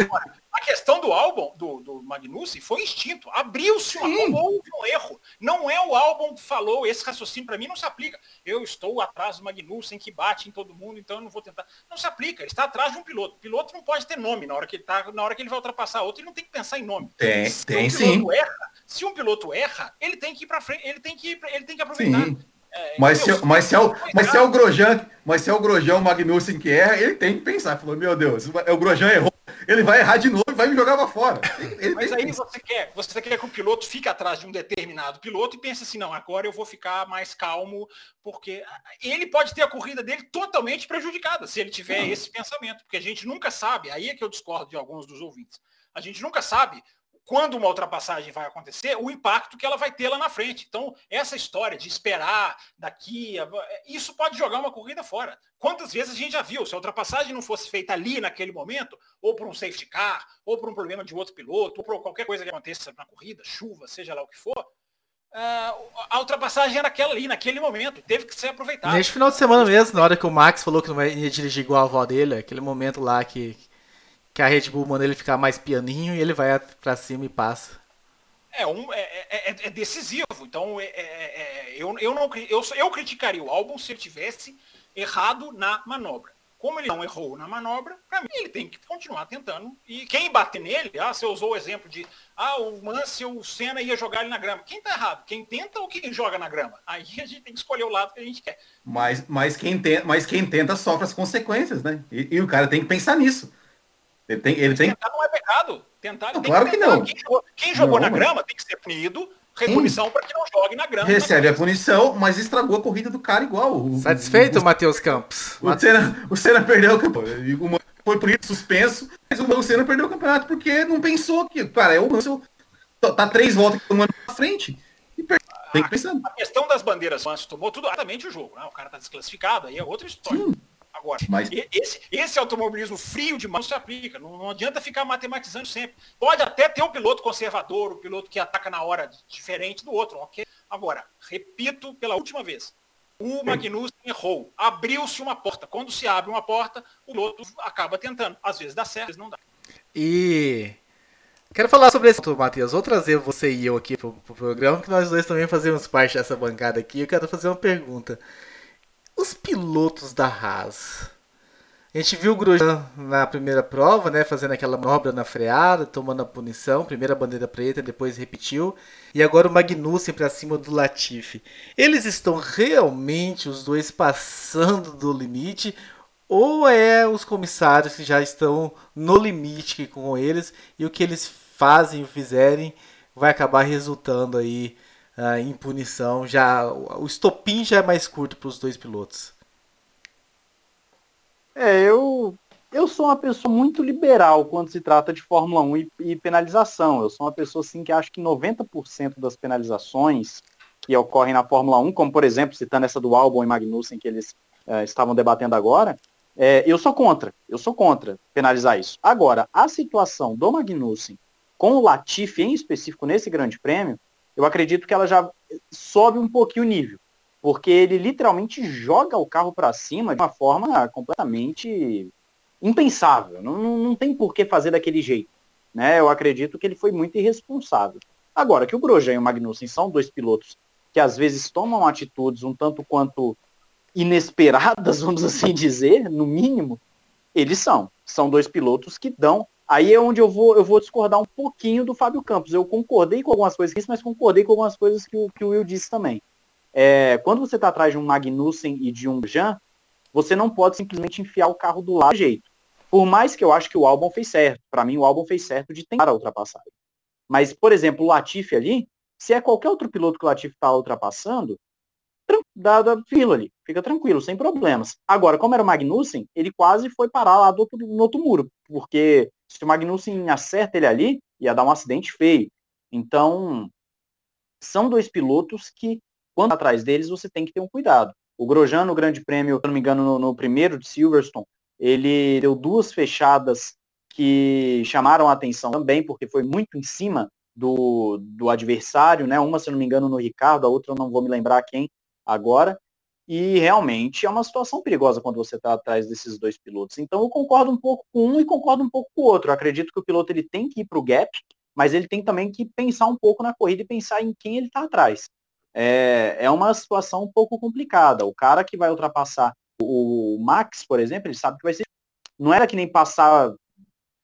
A questão do álbum, do, do Magnussen, foi instinto. Abriu-se uma houve um erro. Não é o álbum que falou, esse raciocínio para mim não se aplica. Eu estou atrás do Magnussen que bate em todo mundo, então eu não vou tentar. Não se aplica, ele está atrás de um piloto. O piloto não pode ter nome na hora que ele tá, na hora que ele vai ultrapassar outro, ele não tem que pensar em nome. Tem, se tem um sim. Erra, se um piloto erra, ele tem que ir para frente, ele tem que ir, ele tem que aproveitar. Sim. Mas, se, mas, se é o, mas se é o Grosjean, mas se é o Grosjean, o Magnussen que erra, ele tem que pensar. Falou, meu Deus, o Grosjean errou, ele vai errar de novo e vai me jogar pra fora. Ele mas aí você quer, você quer que o piloto fique atrás de um determinado piloto e pense assim, não, agora eu vou ficar mais calmo, porque ele pode ter a corrida dele totalmente prejudicada, se ele tiver não. esse pensamento, porque a gente nunca sabe, aí é que eu discordo de alguns dos ouvintes, a gente nunca sabe quando uma ultrapassagem vai acontecer, o impacto que ela vai ter lá na frente. Então, essa história de esperar daqui, isso pode jogar uma corrida fora. Quantas vezes a gente já viu, se a ultrapassagem não fosse feita ali naquele momento, ou por um safety car, ou por um problema de outro piloto, ou por qualquer coisa que aconteça na corrida, chuva, seja lá o que for, é, a ultrapassagem era aquela ali, naquele momento, teve que ser aproveitada. Neste final de semana mesmo, na hora que o Max falou que não ia dirigir igual a avó dele, aquele momento lá que que a Red Bull manda ele ficar mais pianinho e ele vai para cima e passa. É, um, é, é, é, é decisivo. Então, é, é, é, eu, eu, não, eu, eu criticaria o álbum se ele tivesse errado na manobra. Como ele não errou na manobra, para mim ele tem que continuar tentando. E quem bater nele, ah, você usou o exemplo de ah, o Mansell, o Senna ia jogar ele na grama. Quem tá errado? Quem tenta ou quem joga na grama? Aí a gente tem que escolher o lado que a gente quer. Mas, mas, quem, tenta, mas quem tenta sofre as consequências, né? E, e o cara tem que pensar nisso. Ele tem, ele tem... Tentar não é pecado. Tentar, não, claro que, que não. Quem jogou, quem jogou não, na grama tem que ser punido, repunição para que não jogue na grama. Recebe a punição, mas estragou a corrida do cara igual. Satisfeito, Matheus Campos? O Senna, o Senna perdeu o campeonato. Foi por isso suspenso, mas o Senna perdeu o campeonato porque não pensou que, cara, é o Mansell tá três voltas tomando na frente. E Tem que pensar. A questão das bandeiras Mansell tomou tudo exatamente o jogo. Né? O cara tá desclassificado, aí é outra história. Sim. Agora, Mas... esse, esse automobilismo frio demais não se aplica. Não, não, adianta ficar matematizando sempre. Pode até ter o piloto conservador, o piloto que ataca na hora diferente do outro, ok? Agora, repito pela última vez. O Magnussen errou. Abriu-se uma porta. Quando se abre uma porta, o piloto acaba tentando. Às vezes dá certo, às vezes não dá. E Quero falar sobre esse assunto, Matheus. Vou trazer você e eu aqui pro, pro programa, que nós dois também fazemos parte dessa bancada aqui. Eu quero fazer uma pergunta. Os pilotos da Haas. A gente viu o Grosjean na primeira prova, né, fazendo aquela manobra na freada, tomando a punição, primeira bandeira preta, depois repetiu, e agora o Magnussen para cima do Latifi. Eles estão realmente os dois passando do limite ou é os comissários que já estão no limite com eles e o que eles fazem ou fizerem vai acabar resultando aí uh, em punição. Já o estopim já é mais curto para os dois pilotos. É, eu eu sou uma pessoa muito liberal quando se trata de Fórmula 1 e, e penalização. Eu sou uma pessoa assim que acho que 90% das penalizações que ocorrem na Fórmula 1, como por exemplo, citando essa do Albon e Magnussen que eles uh, estavam debatendo agora, é, eu sou contra. Eu sou contra penalizar isso. Agora, a situação do Magnussen com o Latifi em específico nesse grande prêmio, eu acredito que ela já sobe um pouquinho o nível. Porque ele literalmente joga o carro para cima de uma forma completamente impensável. Não, não, tem por que fazer daquele jeito. Né? Eu acredito que ele foi muito irresponsável. Agora, que o Grosjean e o Magnussen são dois pilotos que às vezes tomam atitudes um tanto quanto inesperadas, [laughs] vamos assim dizer, no mínimo, eles são. São dois pilotos que dão Aí é onde eu vou, eu vou discordar um pouquinho do Fábio Campos. Eu concordei com algumas coisas que disse, mas concordei com algumas coisas que o, que o Will disse também. É, quando você está atrás de um Magnussen e de um Jean, você não pode simplesmente enfiar o carro do lado do jeito. Por mais que eu acho que o álbum fez certo. Para mim, o álbum fez certo de tentar a ultrapassagem. Mas, por exemplo, o Latifi ali, se é qualquer outro piloto que o Latifi está ultrapassando, da, da fila ali, fica tranquilo, sem problemas. Agora, como era o Magnussen, ele quase foi parar lá do outro, no outro muro, porque se o Magnussen acerta ele ali, ia dar um acidente feio. Então, são dois pilotos que, quando atrás deles, você tem que ter um cuidado. O Grosjean, no Grande Prêmio, se não me engano, no, no primeiro de Silverstone, ele deu duas fechadas que chamaram a atenção também, porque foi muito em cima do, do adversário, né? Uma, se não me engano, no Ricardo, a outra eu não vou me lembrar quem, agora, e realmente é uma situação perigosa quando você está atrás desses dois pilotos. Então eu concordo um pouco com um e concordo um pouco com o outro. Eu acredito que o piloto ele tem que ir para o gap, mas ele tem também que pensar um pouco na corrida e pensar em quem ele está atrás. É, é uma situação um pouco complicada. O cara que vai ultrapassar o Max, por exemplo, ele sabe que vai ser. Não era que nem passar,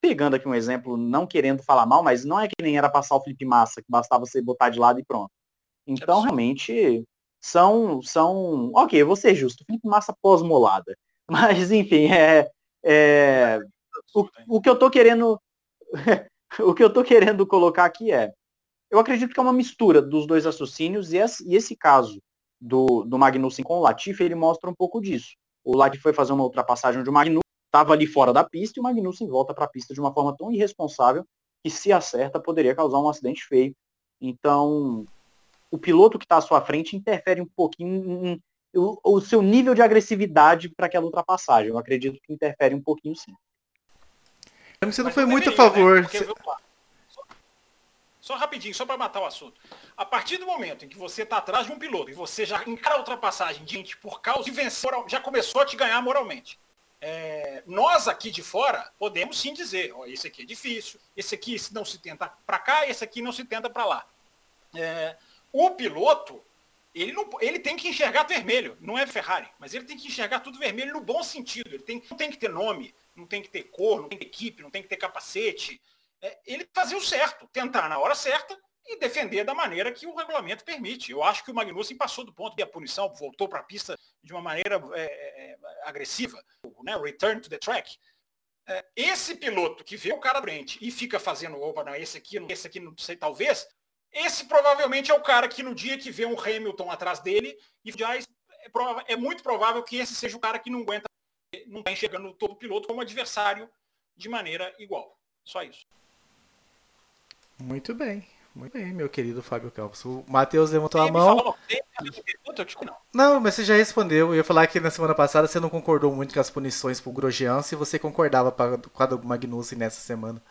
pegando aqui um exemplo, não querendo falar mal, mas não é que nem era passar o Felipe Massa, que bastava você botar de lado e pronto. Então, realmente, são, são, ok, eu vou ser justo, Felipe Massa pós-molada. [laughs] Mas, enfim, é, é o, o que eu tô querendo, [laughs] o que eu tô querendo colocar aqui é, eu acredito que é uma mistura dos dois raciocínios e esse, e esse caso do, do Magnussen com o Latifi, ele mostra um pouco disso. O Latifi foi fazer uma ultrapassagem onde o Magnussen estava ali fora da pista e o Magnussen volta para a pista de uma forma tão irresponsável que se acerta poderia causar um acidente feio. Então, o piloto que está à sua frente interfere um pouquinho em, o, o, seu nível de agressividade para aquela ultrapassagem. Eu acredito que interfere um pouquinho sim. Você não foi muito a favor. Né? Porque, só, só, rapidinho, só para matar o assunto. A partir do momento em que você está atrás de um piloto e você já encara a ultrapassagem gente por causa de vencer, já começou a te ganhar moralmente. É, nós aqui de fora podemos sim dizer, ó, esse aqui é difícil, esse aqui não se tenta para cá, esse aqui não se tenta para lá. É, o piloto, ele, não, ele tem que enxergar vermelho, não é Ferrari, mas ele tem que enxergar tudo vermelho no bom sentido. Ele tem, não tem que ter nome, não tem que ter cor, não tem que ter equipe, não tem que ter capacete. É, ele fazer o certo, tentar na hora certa e defender da maneira que o regulamento permite. Eu acho que o Magnussen passou do ponto de a punição, voltou para a pista de uma maneira é, é, agressiva, né? return to the track. É, esse piloto que vê o cara frente e fica fazendo, opa, não, esse aqui, esse aqui não sei, talvez, esse provavelmente é o cara que no dia que vê um Hamilton atrás dele, e já é, é muito provável que esse seja o cara que não aguenta, não está enxergando todo piloto como adversário de maneira igual. Só isso. Muito bem. Muito bem, meu querido Fábio Campos. O Matheus levantou a mão. Não, mas você já respondeu. Eu ia falar que na semana passada você não concordou muito com as punições pro Grosjean, se você concordava com a do Magnussen nessa semana.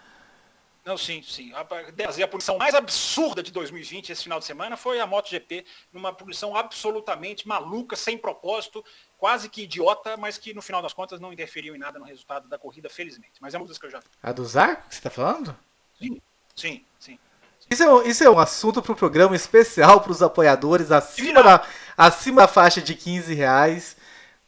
Não, sim, sim. A, a punição mais absurda de 2020, esse final de semana, foi a MotoGP, numa punição absolutamente maluca, sem propósito, quase que idiota, mas que no final das contas não interferiu em nada no resultado da corrida, felizmente. Mas é uma das que eu já vi. A do Zar, que você está falando? Sim, sim, sim. Isso é, isso é um assunto para o programa especial para os apoiadores acima da, acima da faixa de 15 reais.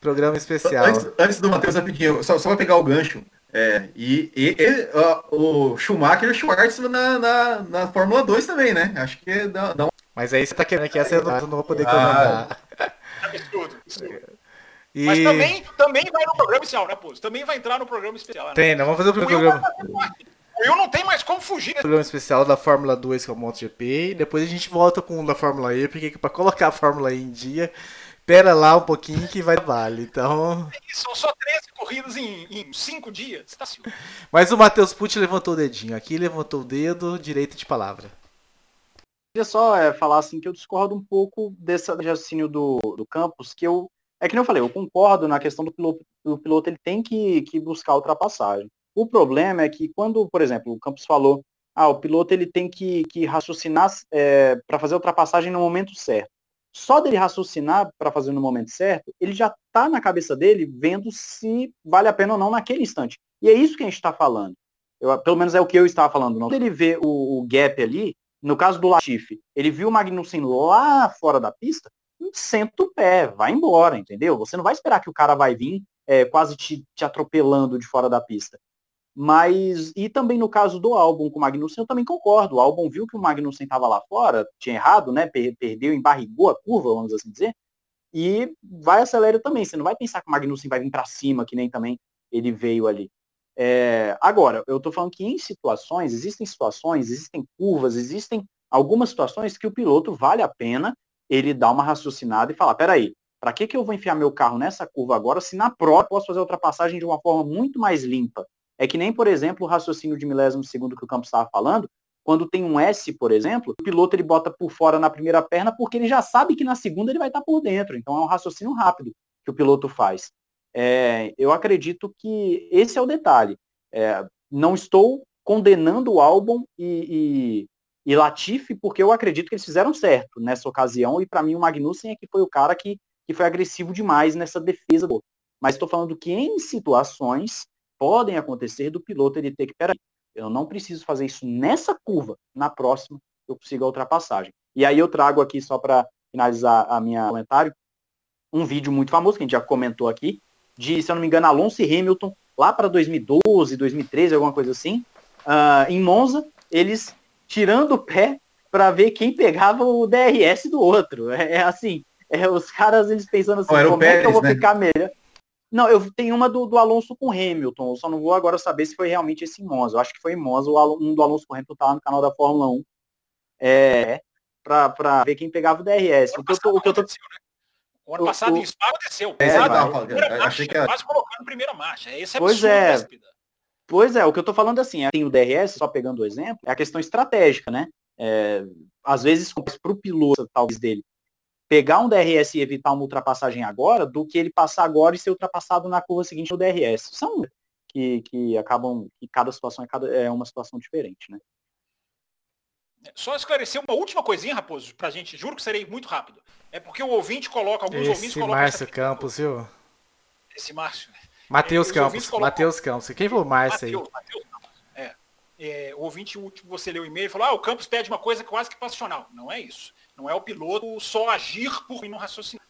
Programa especial. Antes, antes do Matheus, rapidinho, só, só para pegar o gancho. É, e, e, e uh, o Schumacher e o Schwartz na, na, na, Fórmula 2 também, né? Acho que dá, dá um... Mas aí você tá querendo que essa eu não vou poder comentar. Ah. Absurdo, E... Mas também, também vai no programa especial, né, Pô? Também vai entrar no programa especial. Né? Tem, não vamos fazer o, o programa. Eu não tem mais como fugir. Desse... Programa especial da Fórmula 2 que é o MotoGP. E depois a gente volta com o da Fórmula E, porque para colocar a Fórmula E em dia Espera lá um pouquinho que vai vale. Então. São só 13 corridas em, em 5 dias. Tá Mas o Matheus Pucci levantou o dedinho. Aqui levantou o dedo, direito de palavra. Queria só é, falar assim que eu discordo um pouco desse raciocínio do, do Campos, que eu. É que nem eu falei, eu concordo na questão do piloto, o piloto ele tem que, que buscar ultrapassagem. O problema é que quando, por exemplo, o Campos falou, ah, o piloto ele tem que, que raciocinar é, para fazer a ultrapassagem no momento certo só dele raciocinar para fazer no momento certo, ele já está na cabeça dele vendo se vale a pena ou não naquele instante. E é isso que a gente está falando. Eu, pelo menos é o que eu estava falando. Quando ele vê o, o, gap ali, no caso do Latifi, ele viu o Magnussen lá fora da pista, senta o pé, vai embora, entendeu? Você não vai esperar que o cara vai vir é, quase te, te atropelando de fora da pista. Mas, e também no caso do álbum com o Magnussen, eu também concordo. O álbum viu que o Magnussen estava lá fora, tinha errado, né? Perdeu, embarrigou a curva, vamos assim dizer. E vai acelerar também. Você não vai pensar que o Magnussen vai vir para cima, que nem também ele veio ali. É, agora, eu estou falando que em situações, existem situações, existem curvas, existem algumas situações que o piloto vale a pena ele dar uma raciocinada e falar, peraí, para que, que eu vou enfiar meu carro nessa curva agora se na prova eu posso fazer a ultrapassagem de uma forma muito mais limpa? É que nem, por exemplo, o raciocínio de milésimo segundo que o Campos estava falando, quando tem um S, por exemplo, o piloto ele bota por fora na primeira perna porque ele já sabe que na segunda ele vai estar por dentro. Então é um raciocínio rápido que o piloto faz. É, eu acredito que esse é o detalhe. É, não estou condenando o álbum e, e Latifi porque eu acredito que eles fizeram certo nessa ocasião e para mim o Magnussen é que foi o cara que, que foi agressivo demais nessa defesa. Mas estou falando que em situações podem acontecer do piloto ele ter que, peraí, eu não preciso fazer isso nessa curva, na próxima eu consigo a ultrapassagem. E aí eu trago aqui, só para finalizar a minha comentário, um vídeo muito famoso, que a gente já comentou aqui, de, se eu não me engano, Alonso e Hamilton, lá para 2012, 2013, alguma coisa assim, uh, em Monza, eles tirando o pé para ver quem pegava o DRS do outro. É, é assim, é, os caras eles pensando assim, como Pérez, é que eu vou né? ficar melhor? Não, eu tenho uma do, do, Alonso com Hamilton, eu só não vou agora saber se foi realmente esse Monza. Eu acho que foi em Monza, um do Alonso com Hamilton tá lá no canal da Fórmula 1. É, para ver quem pegava o DRS. O, o que eu tô, o que eu tô... Né? O ano passado o, em Spa aconteceu. É, achei que era... quase colocando primeira marcha. Esse é pois é. Pois é, o que eu tô falando assim, tem o DRS, só pegando o exemplo, é a questão estratégica, né? É, às vezes, para o piloto, talvez, dele, pegar um DRS e evitar uma ultrapassagem agora, do que ele passar agora e ser ultrapassado na curva seguinte no DRS. São que, que acabam, que cada situação é, cada, é uma situação diferente, né? Só esclarecer uma última coisinha, Raposo, pra gente, juro que serei muito rápido. É porque o ouvinte coloca, alguns Esse ouvintes colocam. Márcio Campos, viu? Esse Márcio. Matheus Campos. Colocam... Matheus Campos. Quem falou Márcio aí? Mateus, é. é. O ouvinte último, você leu o e-mail e falou: ah, o Campos pede uma coisa quase que passional. Não é isso. Não é o piloto só agir por mim no raciocínio.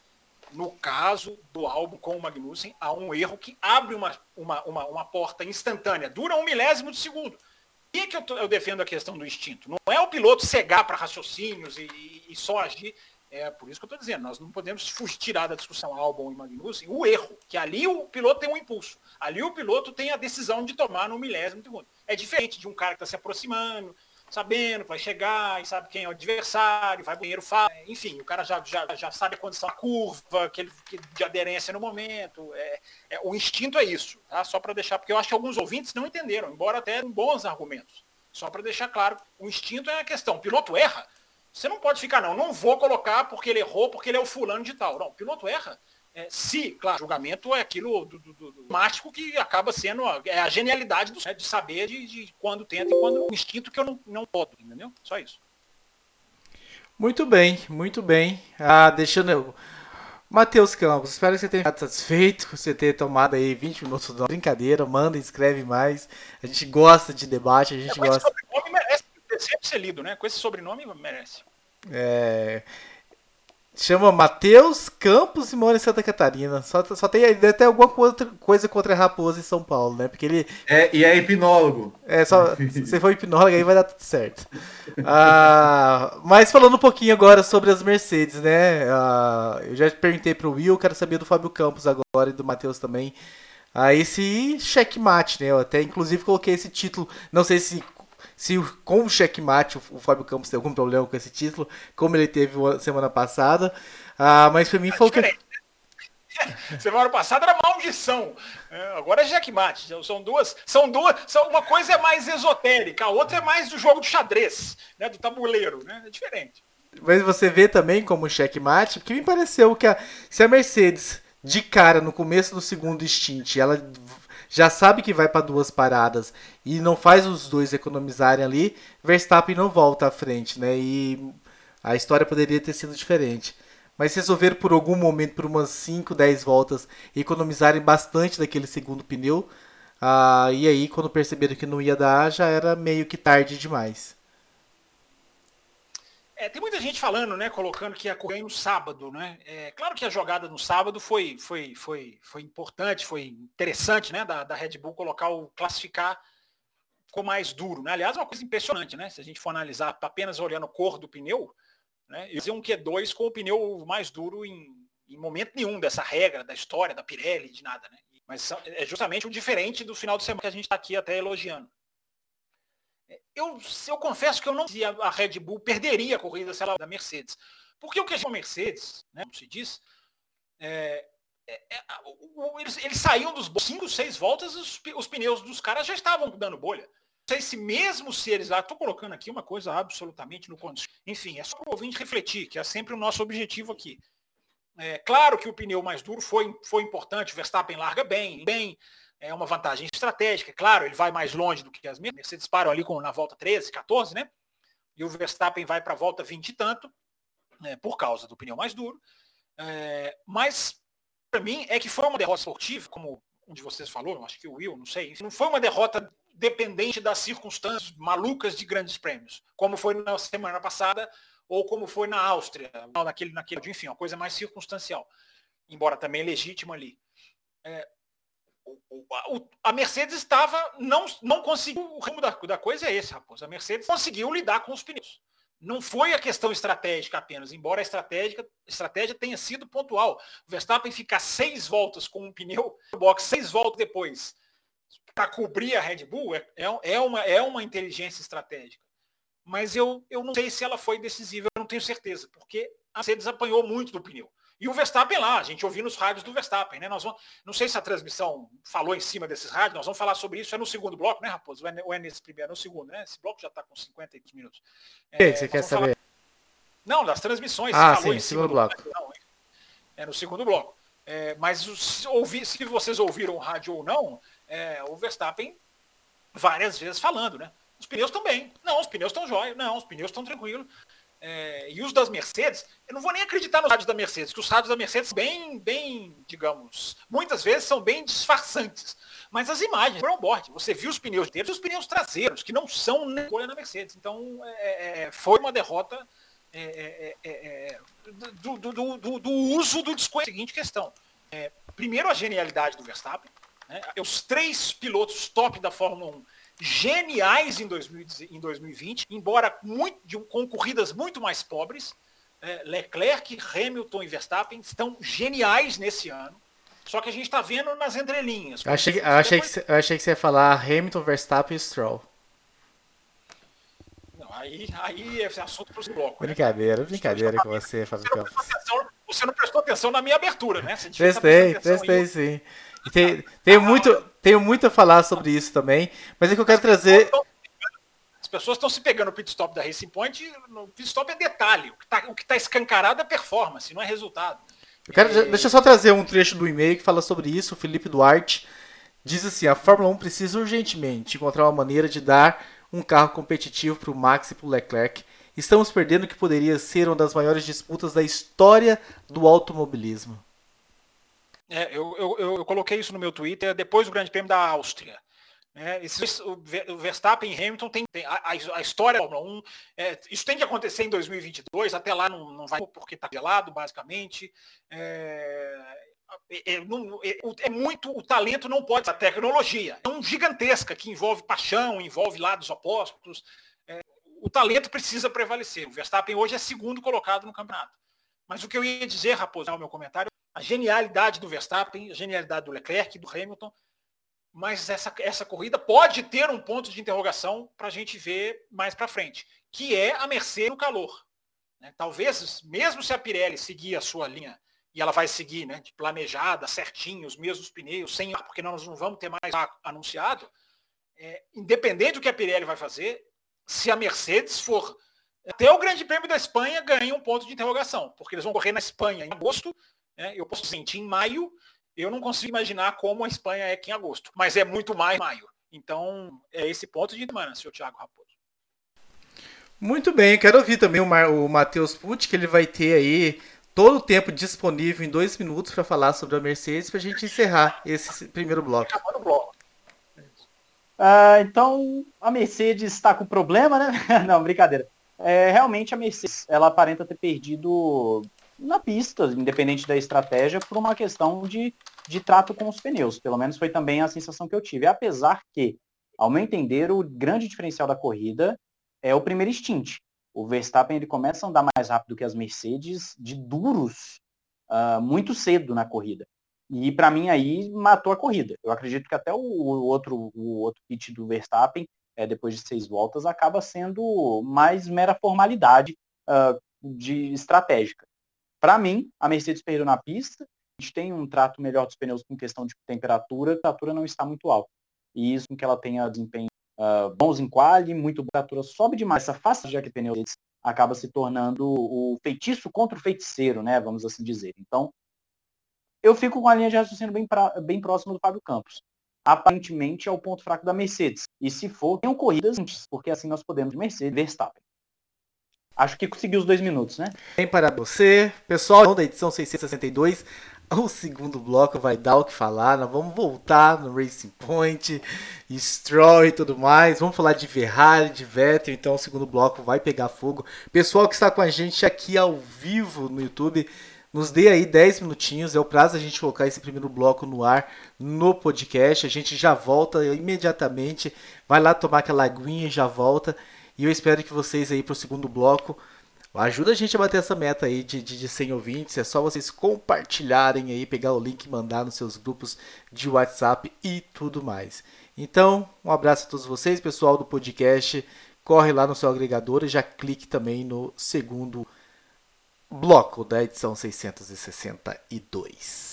No caso do álbum com o Magnussen, há um erro que abre uma, uma, uma, uma porta instantânea, dura um milésimo de segundo. E é que eu, eu, defendo a questão do instinto. Não é o piloto cegar para raciocínios e, e, e, só agir. É por isso que eu estou dizendo, nós não podemos fugir, tirar da discussão Albon e Magnussen o erro, que ali o piloto tem um impulso. Ali o piloto tem a decisão de tomar no milésimo de segundo. É diferente de um cara que está se aproximando, sabendo, vai chegar e sabe quem é o adversário, vai banheiro, fala, enfim, o cara já, já, já sabe a condição da curva, que ele, que, de aderência no momento. É, é o instinto é isso, tá? Só para deixar, porque eu acho que alguns ouvintes não entenderam, embora até bons argumentos. Só para deixar claro, o instinto é a questão. O piloto erra, você não pode ficar, não, não vou colocar porque ele errou, porque ele é o fulano de tal. Não, o piloto erra, é, se, claro, julgamento é aquilo do, do, do, do mágico que acaba sendo a, é a genialidade do, né, de saber de, de, quando tenta e quando o instinto que eu não, não posso, entendeu? Só isso. Muito bem, muito bem. Ah, deixando eu. Matheus Campos, espero que você tenha ficado satisfeito, você ter tomado aí 20 minutos de brincadeira, manda, escreve mais. A gente gosta de debate, a gente é, gosta. Esse sobrenome merece sempre ser lido, né? Com esse sobrenome merece. É. Chama Matheus Campos e mora em Santa Catarina. Só, só tem deve ter alguma coisa contra a Raposa em São Paulo, né? Porque ele. É, e é hipnólogo. É, só. se for hipnólogo, aí vai dar tudo certo. Ah, mas falando um pouquinho agora sobre as Mercedes, né? Ah, eu já perguntei pro Will, quero saber do Fábio Campos agora e do Matheus também. Ah, esse checkmate, né? Eu até inclusive coloquei esse título. Não sei se se com o checkmate o, Fábio Campos tem algum problema com esse título, como ele teve semana passada. Ah, mas para mim é foi o que. [laughs] Semana passada era maldição. É, agora é checkmate. São duas. São duas. São, uma coisa é mais esotérica, a outra é mais do jogo de xadrez, né? Do tabuleiro. Né? É diferente. Mas você vê também como checkmate, porque me pareceu que a, se a Mercedes, de cara, no começo do segundo stint, ela já sabe que vai para duas paradas e não faz os dois economizarem ali, Verstappen não volta à frente, né? E a história poderia ter sido diferente. Mas resolveram por algum momento, por umas 5, 10 voltas, economizarem bastante daquele segundo pneu. Ah, e aí, quando perceberam que não ia dar, já era meio que tarde demais. É, tem muita gente falando, né, colocando que ia correr no sábado, né? É, claro que a jogada no sábado foi, foi, foi, foi importante, foi interessante, né, da, da Red Bull colocar o classificar ficou mais duro, né? Aliás, é uma coisa impressionante, né? Se a gente for analisar apenas olhando a cor do pneu, né, fazer um Q2 com o pneu mais duro em, em momento nenhum dessa regra, da história, da Pirelli, de nada, né? Mas é justamente o diferente do final de semana que a gente está aqui até elogiando. Eu, eu confesso que eu não dizia a Red Bull perderia a corrida se ela da Mercedes. Porque o que a Mercedes, né, como se diz, é, é, é, eles, eles saíam dos 5, 6 voltas, os, os, pneus dos caras já estavam dando bolha. Não sei se mesmo se eles lá, estou colocando aqui uma coisa absolutamente no condição. Enfim, é só para o ouvinte refletir, que é sempre o nosso objetivo aqui. É, claro que o pneu mais duro foi, foi importante, Verstappen larga bem, bem, é uma vantagem estratégica. Claro, ele vai mais longe do que as Mercedes param ali com, na volta 13, 14, né? e o Verstappen vai para a volta 20 e tanto, né, por causa do pneu mais duro. É, mas, para mim, é que foi uma derrota esportiva, como um de vocês falou, acho que o Will, não sei. Não foi uma derrota dependente das circunstâncias malucas de grandes prêmios, como foi na semana passada ou como foi na Áustria, naquele, naquele, enfim, uma coisa mais circunstancial, embora também legítima ali. É, a Mercedes estava, não, não conseguiu, o rumo da, da coisa é esse, Raposo. A Mercedes conseguiu lidar com os pneus. Não foi a questão estratégica apenas, embora a estratégia, estratégia tenha sido pontual. O Verstappen ficar seis voltas com um pneu box, seis voltas depois, para cobrir a Red Bull, é, é, é, uma, é uma inteligência estratégica. Mas eu, eu não sei se ela foi decisiva, eu não tenho certeza, porque a Mercedes apanhou muito do pneu. E o Verstappen lá, a gente ouviu nos rádios do Verstappen, né? Nós vamos, não sei se a transmissão falou em cima desses rádios, nós vamos falar sobre isso, é no segundo bloco, né, Raposo? Ou é, nesse primeiro, é no segundo, né? Esse bloco já está com 50 minutos. O que, é, você quer saber? Falar... Não, das transmissões. Ah, sim, segundo bloco. Não, é no segundo bloco. É, mas se, ouvi, se vocês ouviram o rádio ou não, é, o Verstappen várias vezes falando, né? Os pneus estão bem. Não, os pneus estão jóia. Não, os pneus estão tranquilos. É, e os das Mercedes, eu não vou nem acreditar nos rádios da Mercedes, que os rádios da Mercedes bem, bem, digamos, muitas vezes são bem disfarçantes. Mas as imagens foram board, você viu os pneus inteiros e os pneus traseiros, que não são escolha na Mercedes. Então é, é, foi uma derrota é, é, é, do, do, do, do, uso do disco. Seguinte questão. primeiro a genialidade do Verstappen. Né? Os três pilotos top da Fórmula 1 geniais em, 2020, embora muito, de, com corridas muito mais pobres. É, Leclerc, Hamilton e Verstappen estão geniais nesse ano. Só que a gente está vendo nas entrelinhas. Eu achei, achei que, achei que você ia falar Hamilton, Verstappen e Stroll. Não, aí, aí é assunto para os blocos. Brincadeira, né? brincadeira com você, Fábio Campos. Você não prestou atenção na minha abertura, né? Prestei, prestei sim. Tem, tenho, muito, tenho muito a falar sobre isso também, mas é que eu quero trazer. As pessoas estão se pegando o pit stop da Racing Point, o pit stop é detalhe, o que está tá escancarado é performance, não é resultado. Eu quero, é... Deixa eu só trazer um trecho do e-mail que fala sobre isso. O Felipe Duarte diz assim: a Fórmula 1 precisa urgentemente encontrar uma maneira de dar um carro competitivo para o Max e para o Leclerc. Estamos perdendo o que poderia ser uma das maiores disputas da história do automobilismo. É, eu, eu, eu, coloquei isso no meu Twitter depois do Grande Prêmio da Áustria. É, esse, o Verstappen e Hamilton tem, tem a, a, história da Fórmula 1. É, isso tem que acontecer em 2022. Até lá não, não vai porque está gelado, basicamente. É, é, é não, é, é, muito o talento não pode a tecnologia é um gigantesca que envolve paixão envolve lados opostos é, o talento precisa prevalecer o Verstappen hoje é segundo colocado no campeonato mas o que eu ia dizer Raposo no meu comentário a genialidade do Verstappen, a genialidade do Leclerc, do Hamilton, mas essa, essa corrida pode ter um ponto de interrogação para a gente ver mais para frente, que é a Mercedes no calor. Né? Talvez, mesmo se a Pirelli seguir a sua linha, e ela vai seguir, né, planejada, certinho, os mesmos pneus, sem ar, porque nós não vamos ter mais ar anunciado, é, independente do que a Pirelli vai fazer, se a Mercedes for até o Grande Prêmio da Espanha ganha um ponto de interrogação, porque eles vão correr na Espanha em agosto né? Eu posso sentir em maio, eu não consigo imaginar como a Espanha é aqui em agosto, mas é muito mais maio. Então, é esse ponto de semana, senhor Thiago Raposo. Muito bem, quero ouvir também o, Mar o Matheus Pucci, que ele vai ter aí todo o tempo disponível em dois minutos para falar sobre a Mercedes, para a gente encerrar esse primeiro bloco. Uh, então, a Mercedes está com problema, né? [laughs] Não, brincadeira. É, realmente a Mercedes, ela aparenta ter perdido na pista, independente da estratégia, por uma questão de, de trato com os pneus. Pelo menos foi também a sensação que eu tive. Apesar que, ao meu entender, o grande diferencial da corrida é o primeiro stint. O Verstappen ele começa a andar mais rápido que as Mercedes de duros uh, muito cedo na corrida. E para mim aí matou a corrida. Eu acredito que até o, o outro, o outro pit do Verstappen, é, depois de seis voltas, acaba sendo mais mera formalidade uh, de estratégica. Para mim, a Mercedes perdeu na pista, a gente tem um trato melhor dos pneus com questão de temperatura, a temperatura não está muito alta. E isso com que ela tenha desempenho uh, bons em quali, muito boa temperatura, sobe demais. Essa face já que pneu acaba se tornando o feitiço contra o feiticeiro, né? Vamos assim dizer. Então, eu fico com a linha de raciocínio bem, pra, bem próximo do Fábio Campos. Aparentemente é o ponto fraco da Mercedes. E se for, tenham corridas antes, porque assim nós podemos Mercedes Verstappen. Acho que conseguiu os dois minutos, né? Bem para você, pessoal da edição 662. O segundo bloco vai dar o que falar. Nós vamos voltar no Racing Point, Stroll e tudo mais. Vamos falar de Ferrari, de Vettel. Então, o segundo bloco vai pegar fogo. Pessoal que está com a gente aqui ao vivo no YouTube, nos dê aí 10 minutinhos. É o prazo a gente colocar esse primeiro bloco no ar no podcast. A gente já volta imediatamente. Vai lá tomar aquela aguinha e já volta. E eu espero que vocês aí para o segundo bloco Ajuda a gente a bater essa meta aí de, de, de 100 ouvintes. É só vocês compartilharem aí, pegar o link e mandar nos seus grupos de WhatsApp e tudo mais. Então, um abraço a todos vocês, pessoal do podcast. Corre lá no seu agregador e já clique também no segundo bloco da edição 662.